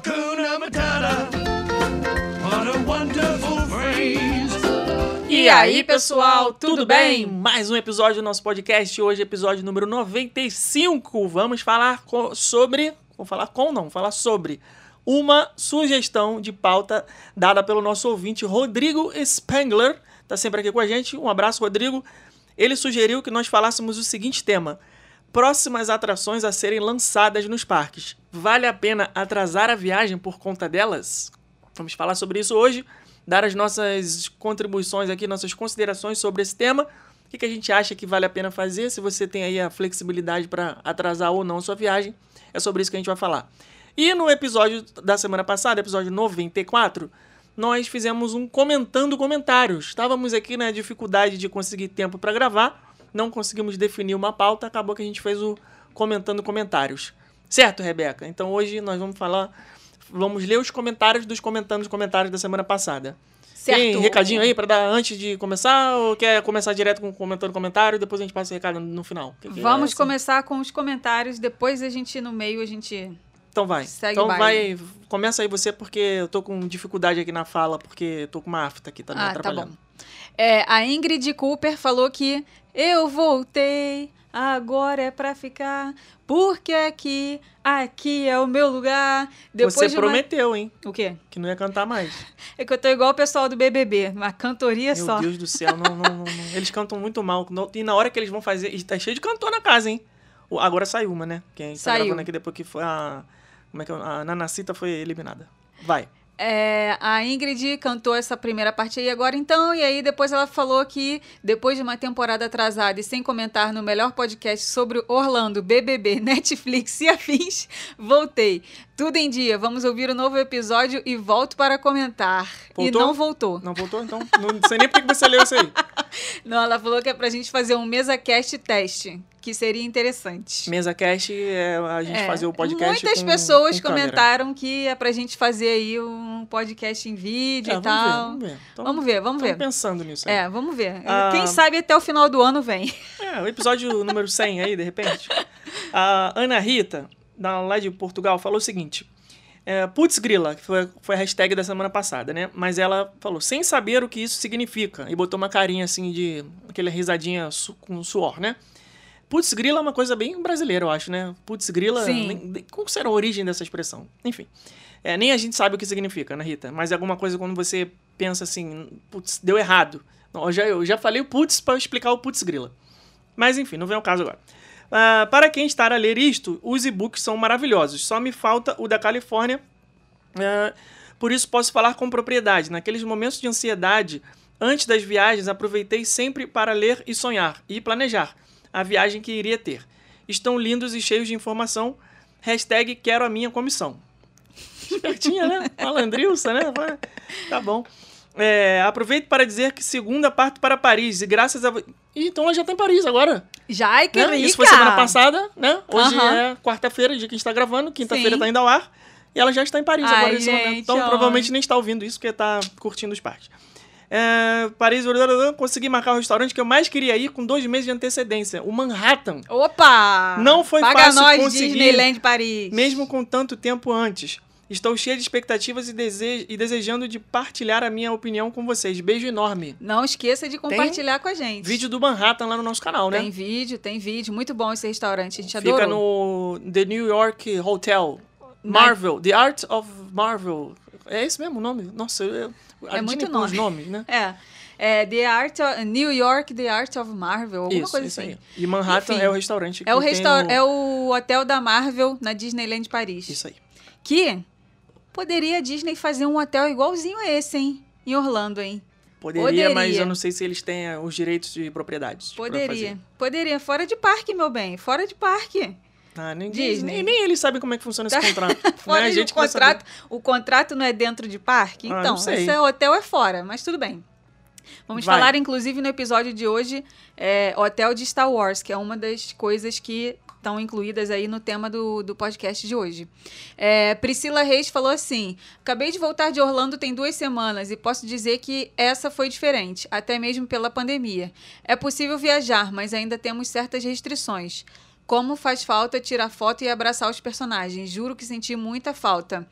Hakuna Matata. What a wonderful phrase. E aí, pessoal, tudo bem? Mais um episódio do nosso podcast, hoje episódio número 95. Vamos falar sobre, vou falar com não, vou falar sobre uma sugestão de pauta dada pelo nosso ouvinte Rodrigo Spengler, tá sempre aqui com a gente. Um abraço, Rodrigo. Ele sugeriu que nós falássemos o seguinte tema: próximas atrações a serem lançadas nos parques. Vale a pena atrasar a viagem por conta delas? Vamos falar sobre isso hoje, dar as nossas contribuições aqui, nossas considerações sobre esse tema. O que, que a gente acha que vale a pena fazer, se você tem aí a flexibilidade para atrasar ou não sua viagem. É sobre isso que a gente vai falar. E no episódio da semana passada, episódio 94, nós fizemos um comentando comentários. Estávamos aqui na dificuldade de conseguir tempo para gravar, não conseguimos definir uma pauta, acabou que a gente fez o comentando comentários. Certo, Rebeca? Então hoje nós vamos falar, vamos ler os comentários dos comentando os comentários da semana passada. Certo. Tem recadinho aí para dar antes de começar ou quer começar direto com comentando comentário e depois a gente passa o recado no final? Que que é Vamos assim? começar com os comentários, depois a gente no meio a gente Então vai. Segue então vai, começa aí você porque eu tô com dificuldade aqui na fala porque eu tô com uma afta aqui tá me Ah, tá atrapalhando. bom. É, a Ingrid Cooper falou que eu voltei, agora é pra ficar, porque aqui, aqui é o meu lugar. Depois você de uma- prometeu, hein, O quê? que não ia cantar mais. É que eu tô igual o pessoal do BBB, uma cantoria Meu só. Deus do céu, não, não, não, não. eles cantam muito mal. E na hora que eles vão fazer, e tá cheio de cantor na casa, hein. Agora saiu uma, né? Quem tá Saiu. gravando aqui depois que foi a como é que é? a Nanacita foi eliminada. Vai. É, a Ingrid cantou essa primeira parte aí agora então, e aí depois ela falou que depois de uma temporada atrasada e sem comentar no melhor podcast sobre Orlando, BBB, Netflix e afins, voltei. Tudo em dia, vamos ouvir o novo episódio e volto para comentar. E Voltou? não voltou. Não voltou então? Não sei nem por que você leu isso aí. Não, ela falou que é pra gente fazer um mesa cast teste, que seria interessante. Mesa Cast é a gente É, fazer o podcast Muitas com- pessoas com câmera. comentaram que é pra gente fazer aí um podcast em vídeo É, e tal. ver, vamos ver. Então, Vamos ver, vamos ver. pensando nisso aí. É, vamos ver. Ah. Quem sabe até o final do ano vem. É, o episódio número 100 aí, de repente. A Ana Rita, da, lá de Portugal, falou o seguinte. É, Putz grila, que foi, foi a hashtag da semana passada, né? Mas ela falou, sem saber o que isso significa. E botou uma carinha assim de... Aquela risadinha su- com suor, né? Putz grila é uma coisa bem brasileira, eu acho, né? Putz grila... Nem- Qual será a origem dessa expressão? Enfim. É, nem a gente sabe o que significa, Ana Rita? Mas é alguma coisa quando você pensa assim... Putz, deu errado. Não, eu, já, eu já falei o putz para explicar o putz grila. Mas enfim, não vem ao caso agora. Ah, para quem está a ler isto, os e-books são maravilhosos. Só me falta o da Califórnia. Ah, por isso posso falar com propriedade. Naqueles momentos de ansiedade, antes das viagens, aproveitei sempre para ler e sonhar e planejar a viagem que iria ter. Estão lindos e cheios de informação. Hashtag quero a minha comissão. Espertinha, né? Malandrilça, né? Tá bom. É, aproveito para dizer que segunda parto para Paris. E graças a. Ih, então ela já tá em Paris agora. Já, ai, que né? Isso foi semana passada, né? Hoje é quarta-feira, dia que a gente tá gravando. Quinta-feira tá indo ao ar. E ela já está em Paris Ai, agora nesse momento. Então ó. provavelmente nem está ouvindo isso, porque tá curtindo os parques. É, Paris, consegui marcar o restaurante que eu mais queria ir com dois meses de antecedência. O Manhattan. Opa! Não foi Paga fácil nós, conseguir. Disneyland Paris. Mesmo com tanto tempo antes. Estou cheia de expectativas e, dese- e desejando de partilhar a minha opinião com vocês. Beijo enorme. Não esqueça de compartilhar com a gente. Vídeo do Manhattan lá no nosso canal, né? Tem vídeo, tem vídeo. Muito bom esse restaurante. A gente adorou. Fica no The New York Hotel. Na- Marvel. The Art of Marvel. É esse mesmo o nome? Nossa, eu, a É muito com os nome. nomes, né? É. É The Art of, New York, The Art of Marvel, alguma isso, coisa isso assim. aí. E Manhattan Enfim, é o restaurante que É o, tem restaur... no- é o hotel da Marvel na Disneyland Paris. Isso aí. Que poderia a Disney fazer um hotel igualzinho a esse, hein? Em Orlando, hein? Poderia, Poderia. mas eu não sei se eles têm eh, os direitos de propriedades. Poderia. Poderia. Fora de parque, meu bem. Fora de parque. Ah, nem, Disney. Nem, nem eles sabem como é que funciona esse contrato. Fora né? A de gente o que vai saber. contrato. O contrato não é dentro de parque? Ah, Então, esse hotel é fora, mas tudo bem. Vamos Vai. falar, inclusive, no episódio de hoje, é, hotel de Star Wars, que é uma das coisas que estão incluídas aí no tema do, do podcast de hoje. É, Priscila Reis falou assim: Acabei de voltar de Orlando tem duas semanas e posso dizer que essa foi diferente, até mesmo pela pandemia. É possível viajar, mas ainda temos certas restrições. Como faz falta tirar foto e abraçar os personagens. Juro que senti muita falta.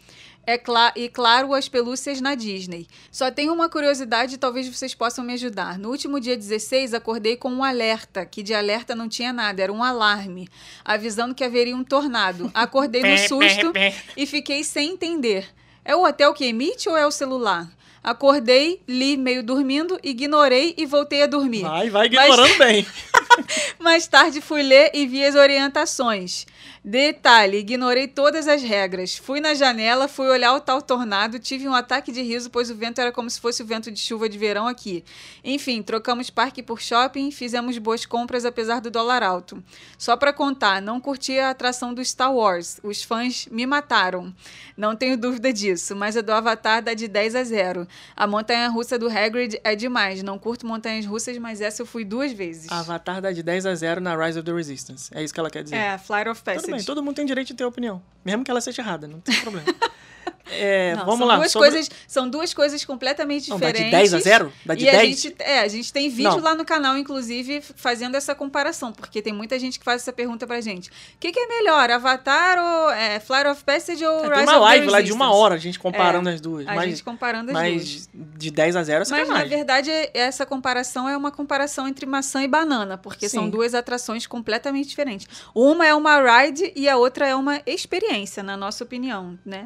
É cla e claro, as pelúcias na Disney. Só tenho uma curiosidade e talvez vocês possam me ajudar. No último dia 16, acordei com um alerta, que de alerta não tinha nada, era um alarme, avisando que haveria um tornado. Acordei no susto e fiquei sem entender. É o hotel que emite ou é o celular? Acordei, li meio dormindo, ignorei e voltei a dormir. Vai, vai ignorando bem. Mais tarde fui ler e vi as orientações. Detalhe, ignorei todas as regras. Fui na janela, fui olhar o tal tornado, tive um ataque de riso, pois o vento era como se fosse o vento de chuva de verão aqui. Enfim, trocamos parque por shopping, fizemos boas compras apesar do dólar alto. Só pra contar, não curti a atração do Star Wars. Os fãs me mataram. Não tenho dúvida disso, mas a do Avatar dá de 10 a 0. A montanha russa do Hagrid é demais. Não curto montanhas russas, mas essa eu fui duas vezes. Avatar dá de 10 a 0 na Rise of the Resistance. É isso que ela quer dizer. É, Flight of Passage. Tudo bem, todo mundo tem direito de ter opinião. Mesmo que ela seja errada, não tem problema. É, Não, vamos são lá. Duas sobre- coisas, são duas coisas completamente Não, dá de diferentes. 10 a 0? Dá de e a 10? gente, é, a gente tem vídeo Não. lá no canal, inclusive, fazendo essa comparação, porque tem muita gente que faz essa pergunta pra gente. O que, que é melhor, Avatar ou é, Flight of Passage ou É, Rise tem uma live lá de uma hora, a gente comparando É, as duas. A mas gente comparando as duas. mas de 10 a 0 é Mas, na sacanagem. verdade, essa comparação é uma comparação entre maçã e banana, porque são Sim. duas atrações completamente diferentes. Uma é uma ride e a outra é uma experiência, na nossa opinião, né?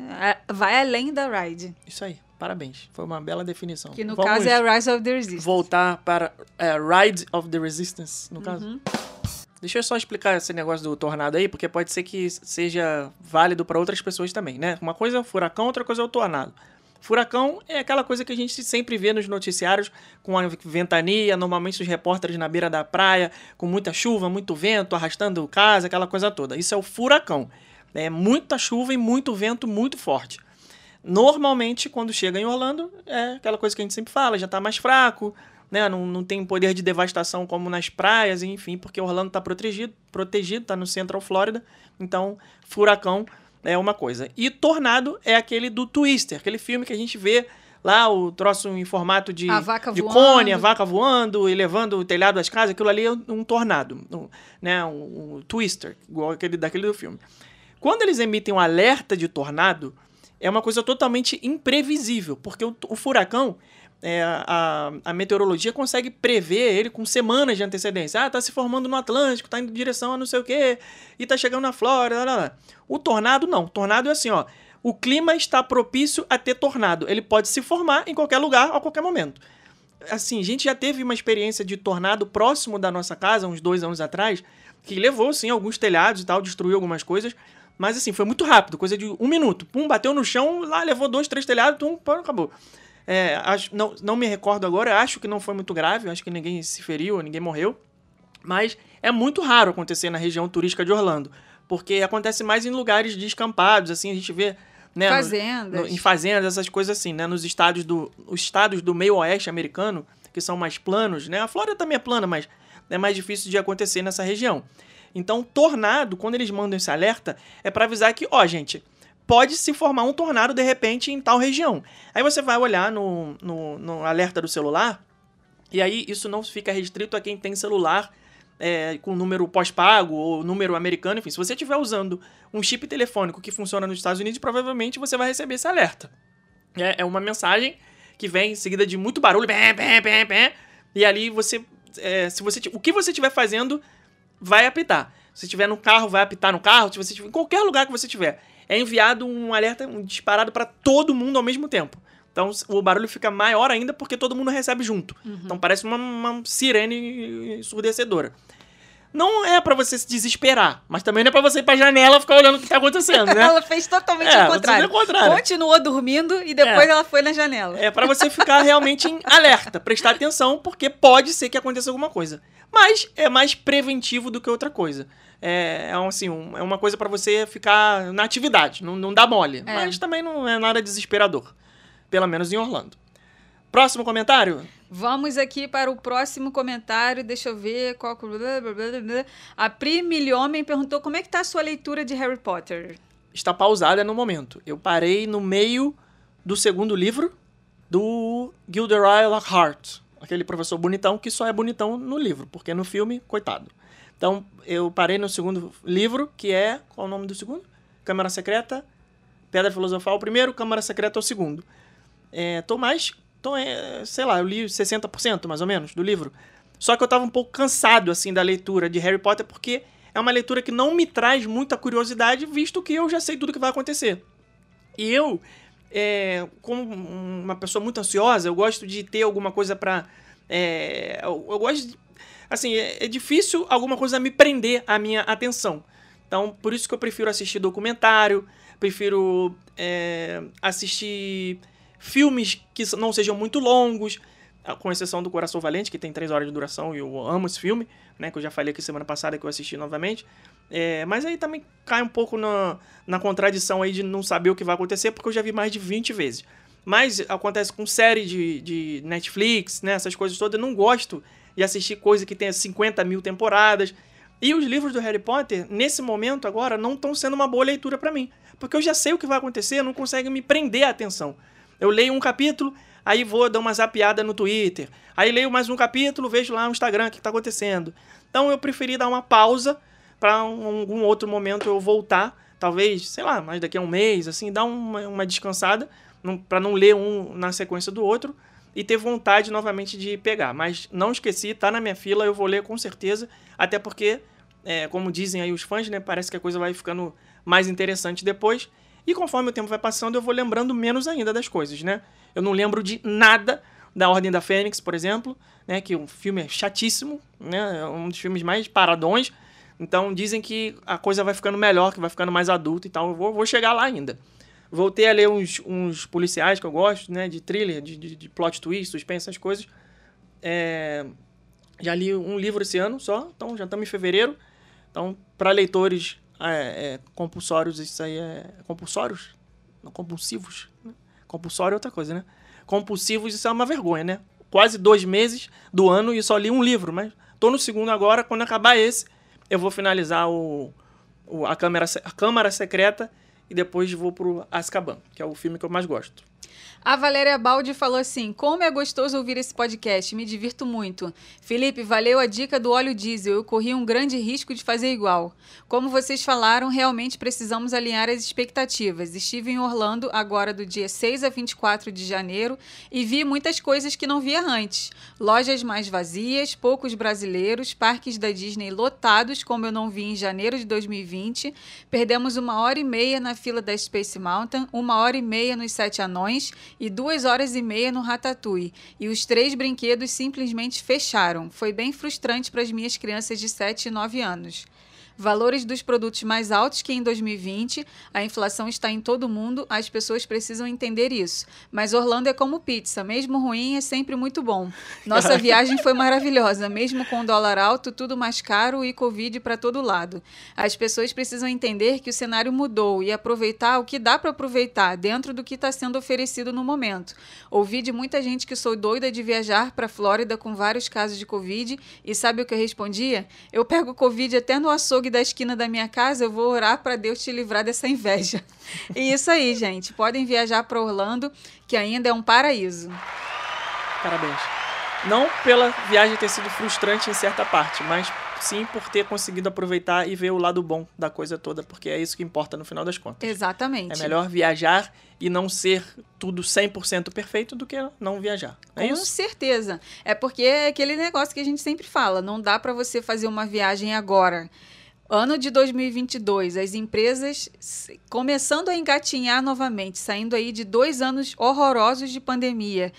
A- Vai além da ride, Isso aí, parabéns. Foi uma bela definição. que no Vamos caso é a Rise of the Resistance. voltar para é, Ride of the Resistance, no caso. Uhum. Deixa eu só explicar esse negócio do tornado aí, porque pode ser que seja válido para outras pessoas também, né? Uma coisa é o furacão, outra coisa é o tornado. Furacão é aquela coisa que a gente sempre vê nos noticiários com a ventania, normalmente os repórteres na beira da praia, com muita chuva, muito vento, arrastando casa, aquela coisa toda. Isso é o furacão. É muita chuva e muito vento muito forte. Normalmente, quando chega em Orlando, é aquela coisa que a gente sempre fala, já tá mais fraco, né? Não, não tem poder de devastação como nas praias, enfim, porque Orlando tá protegido, protegido, tá no Central Florida, então furacão é uma coisa. E tornado é aquele do Twister, aquele filme que a gente vê lá, o troço em formato de, A vaca de cone, a vaca voando e levando o telhado das casas, aquilo ali é um tornado, um, né? Um, um Twister, igual aquele daquele do filme. Quando eles emitem um alerta de tornado, é uma coisa totalmente imprevisível, porque o, o furacão, é, a, a meteorologia consegue prever ele com semanas de antecedência. Ah, tá se formando no Atlântico, tá indo em direção a não sei o quê, e tá chegando na Flórida. Lá, lá. O tornado não. O tornado é assim, ó. O clima está propício a ter tornado. Ele pode se formar em qualquer lugar, a qualquer momento. Assim, a gente já teve uma experiência de tornado próximo da nossa casa, uns dois anos atrás, que levou, sim, alguns telhados e tal, destruiu algumas coisas. Mas, assim, foi muito rápido, coisa de um minuto. Pum, bateu no chão, lá levou dois, três telhados, tum, pum, acabou. É, acho, não, não me recordo agora, acho que não foi muito grave, acho que ninguém se feriu, ninguém morreu. Mas é muito raro acontecer na região turística de Orlando, porque acontece mais em lugares descampados, assim, a gente vê... Né, no- Fazendas. no- em fazendas, essas coisas assim, né? Nos estados do, os estados do meio oeste americano, que são mais planos, né? A Flórida também é plana, mas é mais difícil de acontecer nessa região. Então, tornado, quando eles mandam esse alerta, é para avisar que, ó, gente, pode se formar um tornado de repente em tal região. Aí você vai olhar no, no, no alerta do celular, e aí isso não fica restrito a quem tem celular é, com número pós-pago ou número americano, enfim. Se você estiver usando um chip telefônico que funciona nos Estados Unidos, provavelmente você vai receber esse alerta. É, é uma mensagem que vem em seguida de muito barulho, bem, bem, bem, bem, e ali você, é, se você, o que você estiver fazendo vai apitar. Se estiver no carro, vai apitar no carro. Se você estiver em qualquer lugar que você estiver, é enviado um alerta um disparado para todo mundo ao mesmo tempo. Então o barulho fica maior ainda porque todo mundo recebe junto. Então parece uma, uma sirene ensurdecedora. Não é pra você se desesperar, mas também não é pra você ir pra janela e ficar olhando o que tá acontecendo, né? Ela fez totalmente É, o contrário. contrário. Continuou dormindo e depois É. ela foi na janela. É pra você ficar realmente em alerta, prestar atenção, porque pode ser que aconteça alguma coisa. Mas é mais preventivo do que outra coisa. É, é assim, um- é uma coisa pra você ficar na atividade, não, não dá mole. É. Mas também não é nada desesperador. Pelo menos em Orlando. Próximo comentário? Vamos aqui para o próximo comentário. Deixa eu ver qual. A Pri Milhomem perguntou como é que tá a sua leitura de Harry Potter. Está pausada no momento. Eu parei no meio do segundo livro do Gilderoy Lockhart. Aquele professor bonitão que só é bonitão no livro, porque no filme, coitado. Então, eu parei no segundo livro, que é. Qual é o nome do segundo? Câmara Secreta. Pedra Filosofal o primeiro, Câmara Secreta é o segundo. É, tô mais. Tô, é, sei lá, eu li 60% mais ou menos do livro. Só que eu tava um pouco cansado, assim, da leitura de Harry Potter, porque é uma leitura que não me traz muita curiosidade, visto que eu já sei tudo que vai acontecer. E eu, é, como uma pessoa muito ansiosa, eu gosto de ter alguma coisa pra. É, eu, eu gosto de, Assim, é, é difícil alguma coisa me prender a minha atenção. Então, por isso que eu prefiro assistir documentário, prefiro é, assistir filmes que não sejam muito longos, com exceção do Coração Valente, que tem 3 horas de duração e eu amo esse filme, né? Que eu já falei aqui semana passada que eu assisti novamente. É, mas aí também cai um pouco na, na contradição aí de não saber o que vai acontecer, porque eu já vi mais de 20 vezes. Mas acontece com série de, de Netflix, né? Essas coisas todas, eu não gosto de assistir coisa que tenha 50 mil temporadas. E os livros do Harry Potter, nesse momento agora, não estão sendo uma boa leitura para mim. Porque eu já sei o que vai acontecer, não consegue me prender a atenção. Eu leio um capítulo, aí vou dar uma zapiada no Twitter. Aí leio mais um capítulo, vejo lá no Instagram o que está acontecendo. Então eu preferi dar uma pausa para um, algum outro momento eu voltar. Talvez, sei lá, mais daqui a um mês, assim, dar uma, uma descansada para não ler um na sequência do outro e ter vontade novamente de pegar. Mas não esqueci, tá na minha fila, eu vou ler com certeza, até porque, é, como dizem aí os fãs, né, parece que a coisa vai ficando mais interessante depois. E conforme o tempo vai passando, eu vou lembrando menos ainda das coisas, né? Eu não lembro de nada da Ordem da Fênix, por exemplo, né, que o filme é chatíssimo, né, é um dos filmes mais paradões. Então dizem que a coisa vai ficando melhor, que vai ficando mais adulta e tal. Eu vou, vou chegar lá ainda. Voltei a ler uns, uns policiais que eu gosto, né? De thriller, de, de, de plot twist, suspense, essas coisas. É, já li um livro esse ano só, então já estamos em fevereiro. Então, para leitores é, é, compulsórios, isso aí é. Compulsórios? Não, compulsivos. Né? Compulsório é outra coisa, né? Compulsivos, isso é uma vergonha, né? Quase dois meses do ano e só li um livro, mas tô no segundo agora. Quando acabar esse, eu vou finalizar o, o a, câmara, a Câmara Secreta e depois vou pro Azkaban, que é o filme que eu mais gosto. A Valéria Baldi falou assim: Como é gostoso ouvir esse podcast, me divirto muito. Felipe, valeu a dica do óleo diesel, eu corri um grande risco de fazer igual. Como vocês falaram, realmente precisamos alinhar as expectativas. Estive em Orlando agora do dia 6 a 24 de janeiro e vi muitas coisas que não via antes. Lojas mais vazias, poucos brasileiros, parques da Disney lotados, como eu não vi em janeiro de 2020. Perdemos uma hora e meia na fila da Space Mountain, uma hora e meia nos Sete Anões e duas horas e meia no Ratatouille. E os três brinquedos simplesmente fecharam. Foi bem frustrante para as minhas crianças de 7 e 9 anos valores dos produtos mais altos que em 2020, a inflação está em todo mundo, as pessoas precisam entender isso. Mas Orlando é como pizza, mesmo ruim é sempre muito bom. Nossa viagem foi maravilhosa, mesmo com dólar alto, tudo mais caro e Covid para todo lado. As pessoas precisam entender que o cenário mudou e aproveitar o que dá para aproveitar dentro do que está sendo oferecido no momento. Ouvi de muita gente que sou doida de viajar para Flórida com vários casos de Covid e sabe o que eu respondia? Eu pego Covid até no açougue da esquina da minha casa, eu vou orar para Deus te livrar dessa inveja. E isso aí, gente. Podem viajar para Orlando, que ainda é um paraíso. Parabéns. Não pela viagem ter sido frustrante em certa parte, mas sim por ter conseguido aproveitar e ver o lado bom da coisa toda, porque é isso que importa no final das contas. Exatamente. É melhor viajar e não ser tudo 100% perfeito do que não viajar. É Com isso? certeza. É porque é aquele negócio que a gente sempre fala, não dá para você fazer uma viagem agora Ano de 2022, as empresas começando a engatinhar novamente, saindo aí de dois anos horrorosos de pandemia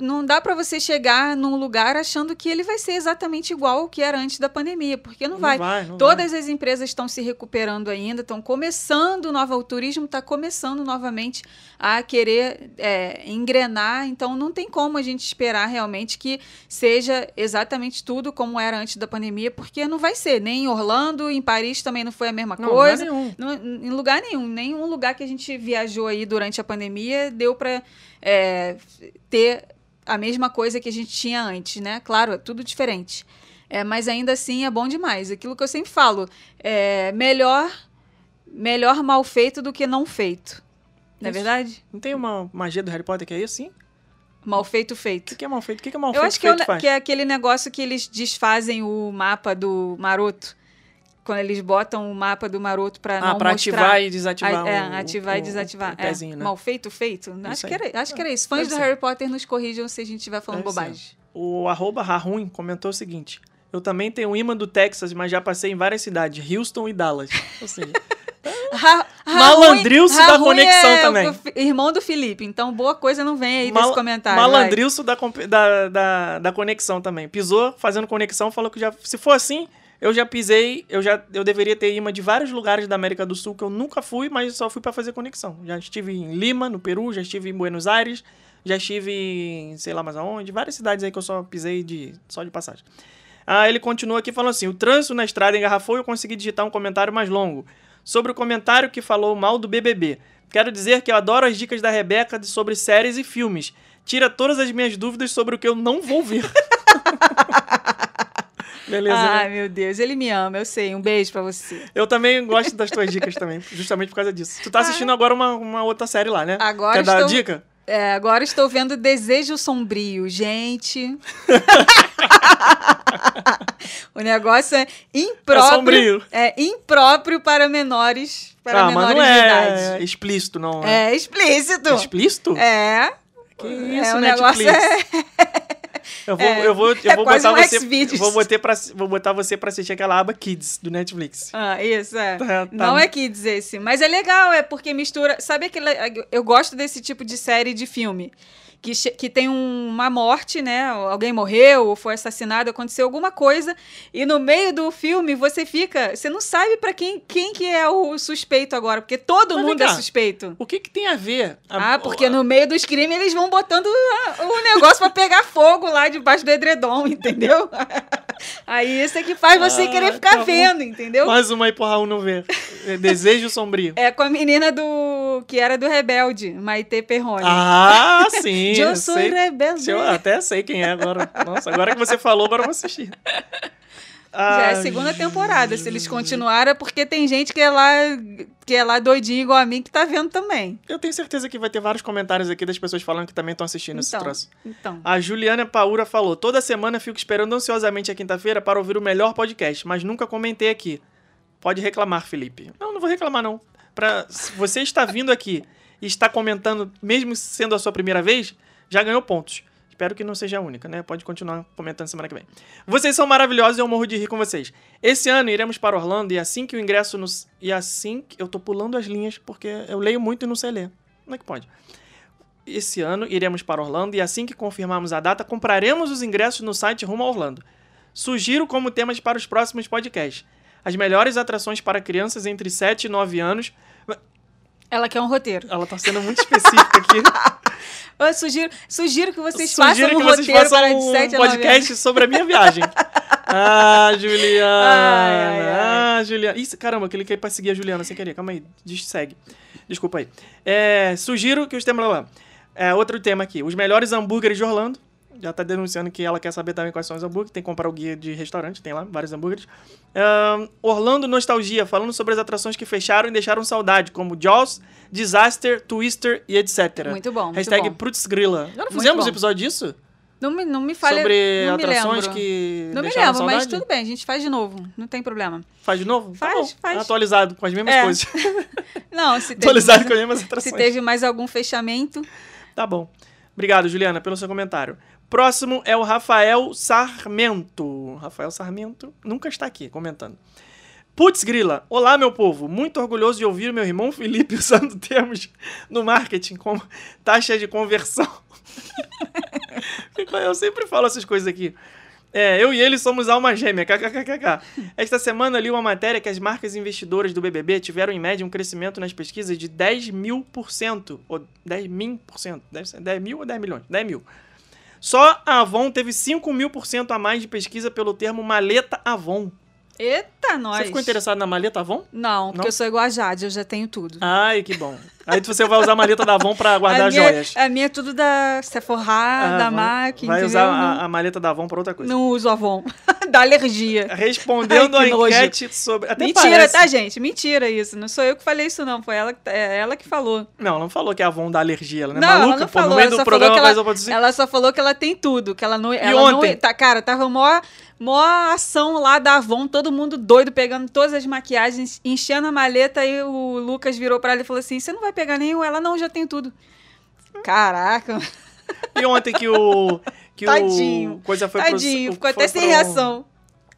não dá para você chegar num lugar achando que ele vai ser exatamente igual ao que era antes da pandemia, porque não, Não vai. vai, não Todas vai. as empresas estão se recuperando ainda, estão começando nova, o turismo está começando novamente a querer é, engrenar, então não tem como a gente esperar realmente que seja exatamente tudo como era antes da pandemia, porque não vai ser. Nem em Orlando, em Paris também não foi a mesma Não, coisa. lugar nenhum. Não, em lugar nenhum. Nenhum lugar que a gente viajou aí durante a pandemia deu para é, ter a mesma coisa que a gente tinha antes, né? Claro, é tudo diferente. É, mas ainda assim é bom demais. Aquilo que eu sempre falo, é melhor, melhor mal feito do que não feito. Não é Isso. verdade? Não tem uma magia do Harry Potter que é isso, sim? Mal feito, O feito. que que é mal feito? O que é mal Eu feito acho que é, o feito que é aquele negócio que eles desfazem o mapa do maroto. Quando eles botam o mapa do maroto pra Ah, não pra mostrar... ativar e desativar A- é, o- ativar o- e desativar. o pezinho, é, né? Mal feito, feito? Acho aí. que, era, acho que era isso. Fãs Deve do ser. Harry Potter nos corrijam se a gente estiver falando Deve ser. bobagem. O arroba Raruim comentou o seguinte: Eu também tenho um imã do Texas, mas já passei em várias cidades, Houston e Dallas. Ou seja, Malandrilso da conexão é também. irmão do Felipe, então boa coisa não vem aí mal- desse comentário. malandrilso da, da, da, da conexão também. Pisou fazendo conexão, falou que já. Se for assim, eu já pisei, eu já eu deveria ter imã de vários lugares da América do Sul que eu nunca fui, mas só fui pra fazer conexão. Já estive em Lima, no Peru, já estive em Buenos Aires, já estive em sei lá mais aonde, várias cidades aí que eu só pisei de só de passagem. Ah, ele continua aqui falando assim: o trânsito na estrada engarrafou e eu consegui digitar um comentário mais longo. Sobre o comentário que falou mal do BBB. Quero dizer que eu adoro as dicas da Rebeca sobre séries e filmes. Tira todas as minhas dúvidas sobre o que eu não vou ver. Beleza, Ai, né? meu Deus, ele me ama, eu sei. Um beijo pra você. Eu também gosto das tuas dicas também, justamente por causa disso. Tu tá assistindo agora uma, uma outra série lá, né? Ah. Agora Quer dar a estou- dica? É, agora estou vendo Desejo Sombrio. Gente. o negócio é impróprio. É sombrio. É impróprio para menores. Para ah, mas menores não de é idade. explícito, não. né? É explícito. Explícito? É. Que é, isso, o Netflix? negócio é. Eu vou, É, eu vou, eu é vou botar um você. Vou botar, pra, vou botar você pra assistir aquela aba Kids do Netflix. Ah, isso, é. Tá, tá. Não é Kids esse. Mas é legal, é porque mistura. Sabe aquele. Eu gosto desse tipo de série de filme. Que, que tem um- uma morte, né? Alguém morreu ou foi assassinado, aconteceu alguma coisa. E no meio do filme você fica. Você não sabe pra quem, quem que é o suspeito agora, porque todo Mas mundo é cá. suspeito. O que que tem a ver? a- Ah, porque no meio dos crimes eles vão botando a- o negócio pra pegar fogo lá debaixo do edredom, entendeu? Aí isso é que faz você Ah, querer tá ficar bom. vendo, entendeu? Mais uma aí pro Raul não ver. É Desejo Sombrio. É com a menina do. que era do Rebelde, Maite Perrone. Ah, sim. Eu sou sei. rebelde. Eu até sei quem é agora. Nossa, agora que você falou, agora eu vou assistir. Já é Ah, a segunda temporada. Se eles continuaram, é porque tem gente que é lá, que é lá doidinho igual a mim que tá vendo também. Eu tenho certeza que vai ter vários comentários aqui das pessoas falando que também estão assistindo esse Então, troço. então. A Juliana Paura falou: Toda semana fico esperando ansiosamente a quinta-feira para ouvir o melhor podcast, mas nunca comentei aqui. Pode reclamar, Felipe. Não, não vou reclamar, não. Pra, se você está vindo aqui e está comentando, mesmo sendo a sua primeira vez, já ganhou pontos. Espero que não seja a única, né? Pode continuar comentando semana que vem. Vocês são maravilhosos e eu morro de rir com vocês. Esse ano iremos para Orlando e assim que o ingresso nos. E assim que. Eu tô pulando as linhas porque eu leio muito e não sei ler. Como é que pode? Esse ano iremos para Orlando e assim que confirmarmos a data, compraremos os ingressos no site Rumo a Orlando. Sugiro como temas para os próximos podcasts. As melhores atrações para crianças entre 7 e 9 anos. Ela quer um roteiro. Ela tá sendo muito específica aqui. Eu sugiro, sugiro que vocês Sugiro façam um roteiro façam para de um 7 a 9 podcast sobre a minha viagem. Ah, Juliana. Ai, ai, ai. Ah, Juliana. Ih, caramba, eu cliquei pra seguir a Juliana sem querer. Calma aí. Segue. Desculpa aí. É, sugiro que os temas lá. É, outro tema aqui. Os melhores hambúrgueres de Orlando. Já tá denunciando que ela quer saber também quais são os hambúrgueres. Tem que comprar o guia de restaurante, tem lá vários hambúrgueres. Orlando Nostalgia, falando sobre as atrações que fecharam e deixaram saudade, como Jaws, Disaster, Twister e etc. Muito bom, muito Hashtag bom. Prutzgrilla. Já não fizemos episódio disso? Não me, não me fale. sobre não atrações que Não me lembro, mas saudade? tudo bem, a gente faz de novo. Não tem problema. Faz de novo? Tá Faz, bom. faz. Atualizado, com as mesmas É. coisas. Não, se teve, Atualizado mais, com as mesmas se atrações. teve mais algum fechamento. Tá bom. Obrigado, Juliana, pelo seu comentário. Próximo é o Rafael Sarmento. Rafael Sarmento nunca está aqui comentando. Putz, grila. Olá, meu povo. Muito orgulhoso de ouvir meu irmão Felipe usando termos no marketing como taxa de conversão. Eu sempre falo essas coisas aqui. É, eu e ele somos alma gêmea, kkkk. Esta semana li uma matéria que as marcas investidoras do BBB tiveram em média um crescimento nas pesquisas de 10 mil por cento, ou 10 mil por cento, deve ser 10 mil ou 10 milhões? 10 mil. Só a Avon teve 5 mil por cento a mais de pesquisa pelo termo maleta Avon. Eita, nós. Você ficou interessado na maleta Avon? Não, porque Não? eu sou igual a Jade, eu já tenho tudo. Ai, que bom. Aí você vai usar a maleta da Avon pra guardar a minha, joias. A minha é tudo da Sephora, Ah, da MAC, Vai entendeu? usar a, a maleta da Avon pra outra coisa. não uso Avon. da alergia. Respondendo Ai, a nojo. enquete sobre. Até Mentira, parece. tá, gente? Mentira isso. Não sou eu que falei isso, não. Foi ela, que- é ela que falou. Não, não falou que a Avon dá alergia. Ela não é Não, maluca? ela não Pô, falou. no meio ela do só programa falou que vai ela, ela só falou que ela tem tudo. Que ela não. ela ontem? Não, tá, cara, tava mó, Mó ação lá da Avon, todo mundo doido, pegando todas as maquiagens, enchendo a maleta, e o Lucas virou pra ela e falou assim: Você não vai pegar nenhum? Ela, não, já tem tudo. Caraca, E ontem que o. Que tadinho. o coisa foi tadinho, pro, ficou até sem pro- reação.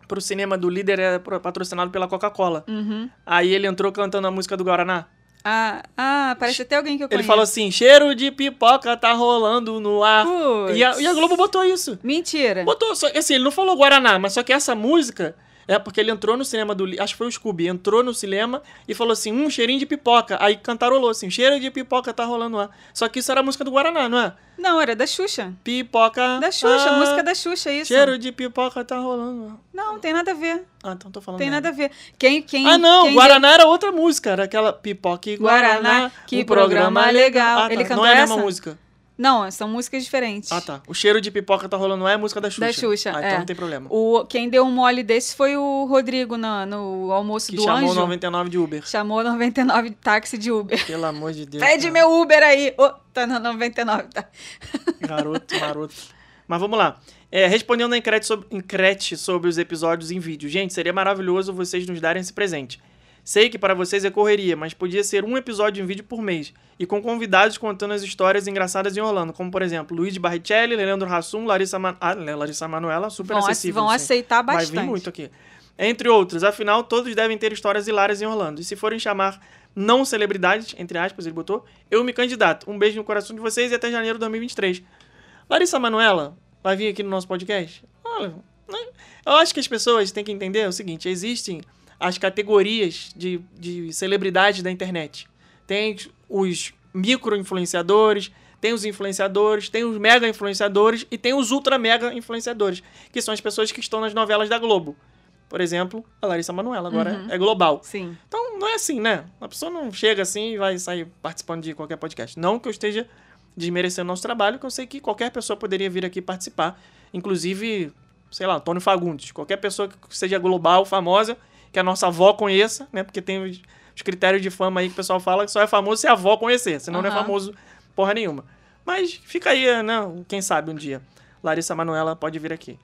Pro cinema do líder é patrocinado pela Coca-Cola. Uhum. Aí ele entrou cantando a música do Guaraná. Ah, ah, parece até alguém que eu Ele conheço. falou assim: cheiro de pipoca tá rolando no ar. E a, e a Globo botou isso. Mentira. Botou, só, assim, ele não falou Guaraná, mas só que essa música é porque ele entrou no cinema do. Acho que foi o Scooby, entrou no cinema e falou assim: um cheirinho de pipoca. Aí cantarolou assim: cheiro de pipoca tá rolando lá. Só que isso era a música do Guaraná, não é? Não, era da Xuxa. Pipoca. Da Xuxa, ah, música da Xuxa, isso. Cheiro de pipoca tá rolando lá. Não, tem nada a ver. Ah, então tô falando. Tem merda. nada a ver. Quem, quem, Ah, não, quem Guaraná era outra música, era aquela pipoca e Guaraná. Guaraná, que um programa legal. Ah, tá. Ele Não cantou é a mesma música. Não, são músicas diferentes. Ah, tá. O cheiro de pipoca tá rolando lá é a música da Xuxa. Da Xuxa, Ah, é. então não tem problema. O, quem deu um mole desse foi o Rodrigo no, no almoço Que do chamou Anjo. 99 de Uber. Chamou 99 de táxi de Uber. Pelo amor de Deus. Pede cara. meu Uber aí. Ô, tá na 99, tá? Garoto, maroto. Mas vamos lá. É, respondendo a enquete sobre, enquete sobre os episódios em vídeo. Gente, seria maravilhoso vocês nos darem esse presente. Sei que para vocês é correria, mas podia ser um episódio em vídeo por mês. E com convidados contando as histórias engraçadas em Orlando. Como, por exemplo, Luiz Barrichelli, Leandro Hassum, Larissa, Man... ah, Larissa Manuela, super Vão, ace- acessível. vão sim. aceitar Vai bastante. vir muito aqui. Entre outros, afinal, todos devem ter histórias hilárias em Orlando. E se forem chamar não celebridades, entre aspas, ele botou, eu me candidato. Um beijo no coração de vocês e até janeiro de 2023. Larissa Manuela vai vir aqui no nosso podcast? Olha, né? eu acho que as pessoas têm que entender o seguinte: existem as categorias de, de celebridades da internet. Tem os micro-influenciadores, tem os influenciadores, tem os mega influenciadores e tem os ultra mega influenciadores, que são as pessoas que estão nas novelas da Globo. Por exemplo, a Larissa Manoela agora é global. Sim. Então não é assim, né? A pessoa não chega assim e vai sair participando de qualquer podcast. Não que eu esteja desmerecendo nosso trabalho, que eu sei que qualquer pessoa poderia vir aqui participar. Inclusive, sei lá, Antônio Fagundes. Qualquer pessoa que seja global, famosa, que a nossa avó conheça, né? Porque tem os, os critérios de fama aí que o pessoal fala que só é famoso se a avó conhecer, senão não é famoso porra nenhuma. Mas fica aí, né? Quem sabe um dia. Larissa Manoela pode vir aqui.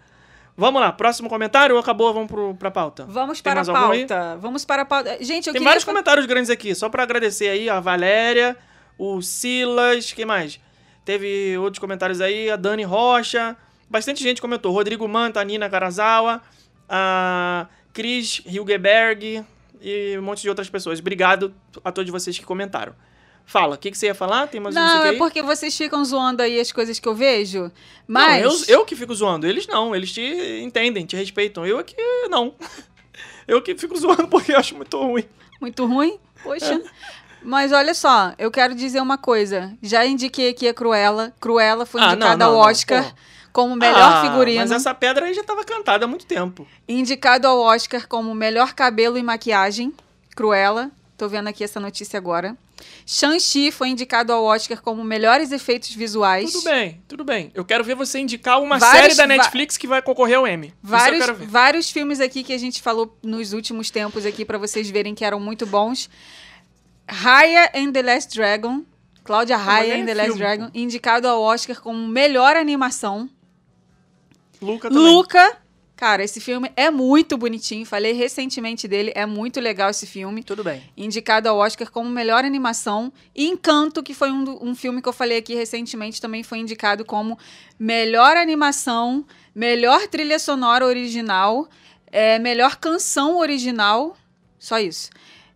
Vamos lá, próximo comentário ou acabou? Vamos pro, pra pauta? Vamos Tem para a pauta. Vamos para a pauta. Gente, eu Tem vários fa- comentários grandes aqui, só pra agradecer aí a Valéria, o Silas, quem mais? Teve outros comentários aí, a Dani Rocha, bastante gente comentou. Rodrigo Manta, a Nina Karazawa, a Cris Hilgeberg e um monte de outras pessoas. Obrigado a todos vocês que comentaram. Fala, o que, que você ia falar? Tem mais Não, é porque vocês ficam zoando aí as coisas que eu vejo. Não, Mas. eu, eu que fico zoando, eles não, eles te entendem, te respeitam. Eu aqui não. Eu que fico zoando porque eu acho muito ruim. Muito ruim? Poxa. Mas olha só, eu quero dizer uma coisa. Já indiquei aqui a Cruella. Cruella foi Ah, não, indicada não, ao não, Oscar pô. Como melhor Ah, figurino. Mas essa pedra aí já tava cantada há muito tempo. Indicado ao Oscar como melhor cabelo e maquiagem. Cruella. Tô vendo aqui essa notícia agora. Shang-Chi foi indicado ao Oscar como melhores efeitos visuais. Tudo bem, tudo bem. Eu quero ver você indicar uma Vários- série da Netflix que vai concorrer ao Emmy. Vários, vários filmes aqui que a gente falou nos últimos tempos aqui pra vocês verem que eram muito bons. Raya and the Last Dragon. Cláudia Raya é and the Last filme, Dragon, indicado ao Oscar como melhor animação. Luca também. Luca, cara, esse filme é muito bonitinho. Falei recentemente dele, é muito legal esse filme. Tudo bem. Indicado ao Oscar como melhor animação. E Encanto, que foi um, do- um filme que eu falei aqui recentemente, também foi indicado como melhor animação, melhor trilha sonora original, é, melhor canção original. Só isso.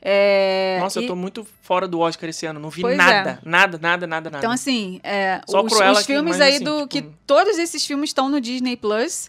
É, Nossa, e- eu tô muito fora do Oscar esse ano. Não vi Pois é. nada, nada, nada, nada, nada. Então, assim, é, Só os, Cruella os filmes aí assim, do. tipo- que Todos esses filmes estão no Disney Plus.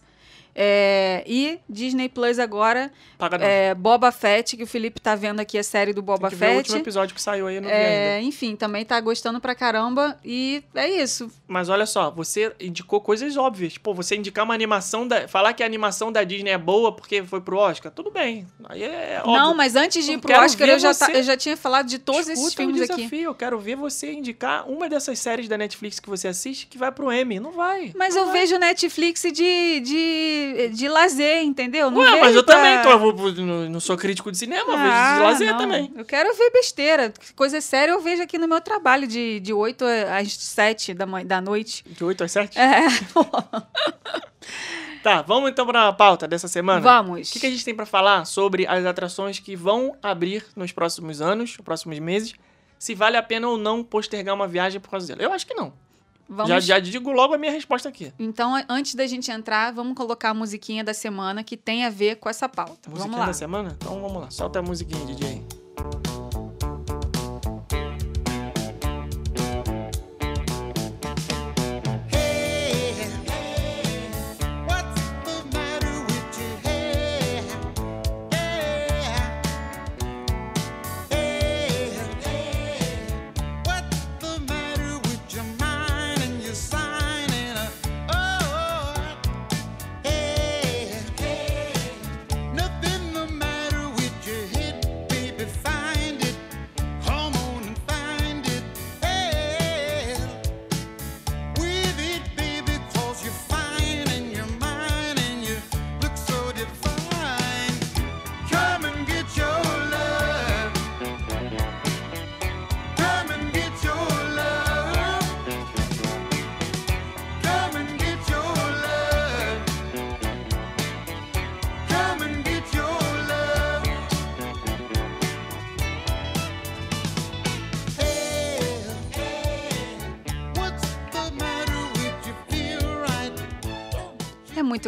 É, e Disney Plus agora, Paga é, Boba Fett, que o Felipe tá vendo aqui a série do Boba que ver o Fett. último episódio que saiu aí, vi É, enfim, também tá gostando pra caramba. E é isso. Mas olha só, você indicou coisas óbvias. Pô, você indicar uma animação da. Falar que a animação da Disney é boa porque foi pro Oscar, tudo bem. Aí é óbvio. Não, mas antes de ir Eu pro Oscar, eu já, tá- você- eu já tinha falado de todos esses Escuta o filmes aqui. desafio. Eu quero ver você indicar uma dessas séries da Netflix que você assiste que vai pro Emmy. Não vai. Mas não eu vai. vejo Netflix de, de, de lazer, entendeu? Não Ué, mas eu pra- também tô. Não, sou crítico de cinema, eu vejo de Ah, lazer não. também. Eu quero ver besteira. Coisa séria eu vejo aqui no meu trabalho, de, de 8 às 7 da, da noite. De 8 às 7? É. Tá, vamos então pra pauta dessa semana? Vamos. O que, que a gente tem pra falar sobre as atrações que vão abrir nos próximos anos, nos próximos meses? Se vale a pena ou não postergar uma viagem por causa dela? Eu acho que não. Vamos... Já, já digo logo a minha resposta aqui. Então, antes da gente entrar, vamos colocar a musiquinha da semana que tem a ver com essa pauta. Musiquinha vamos lá. da semana? Então vamos lá. Solta a musiquinha, DJ.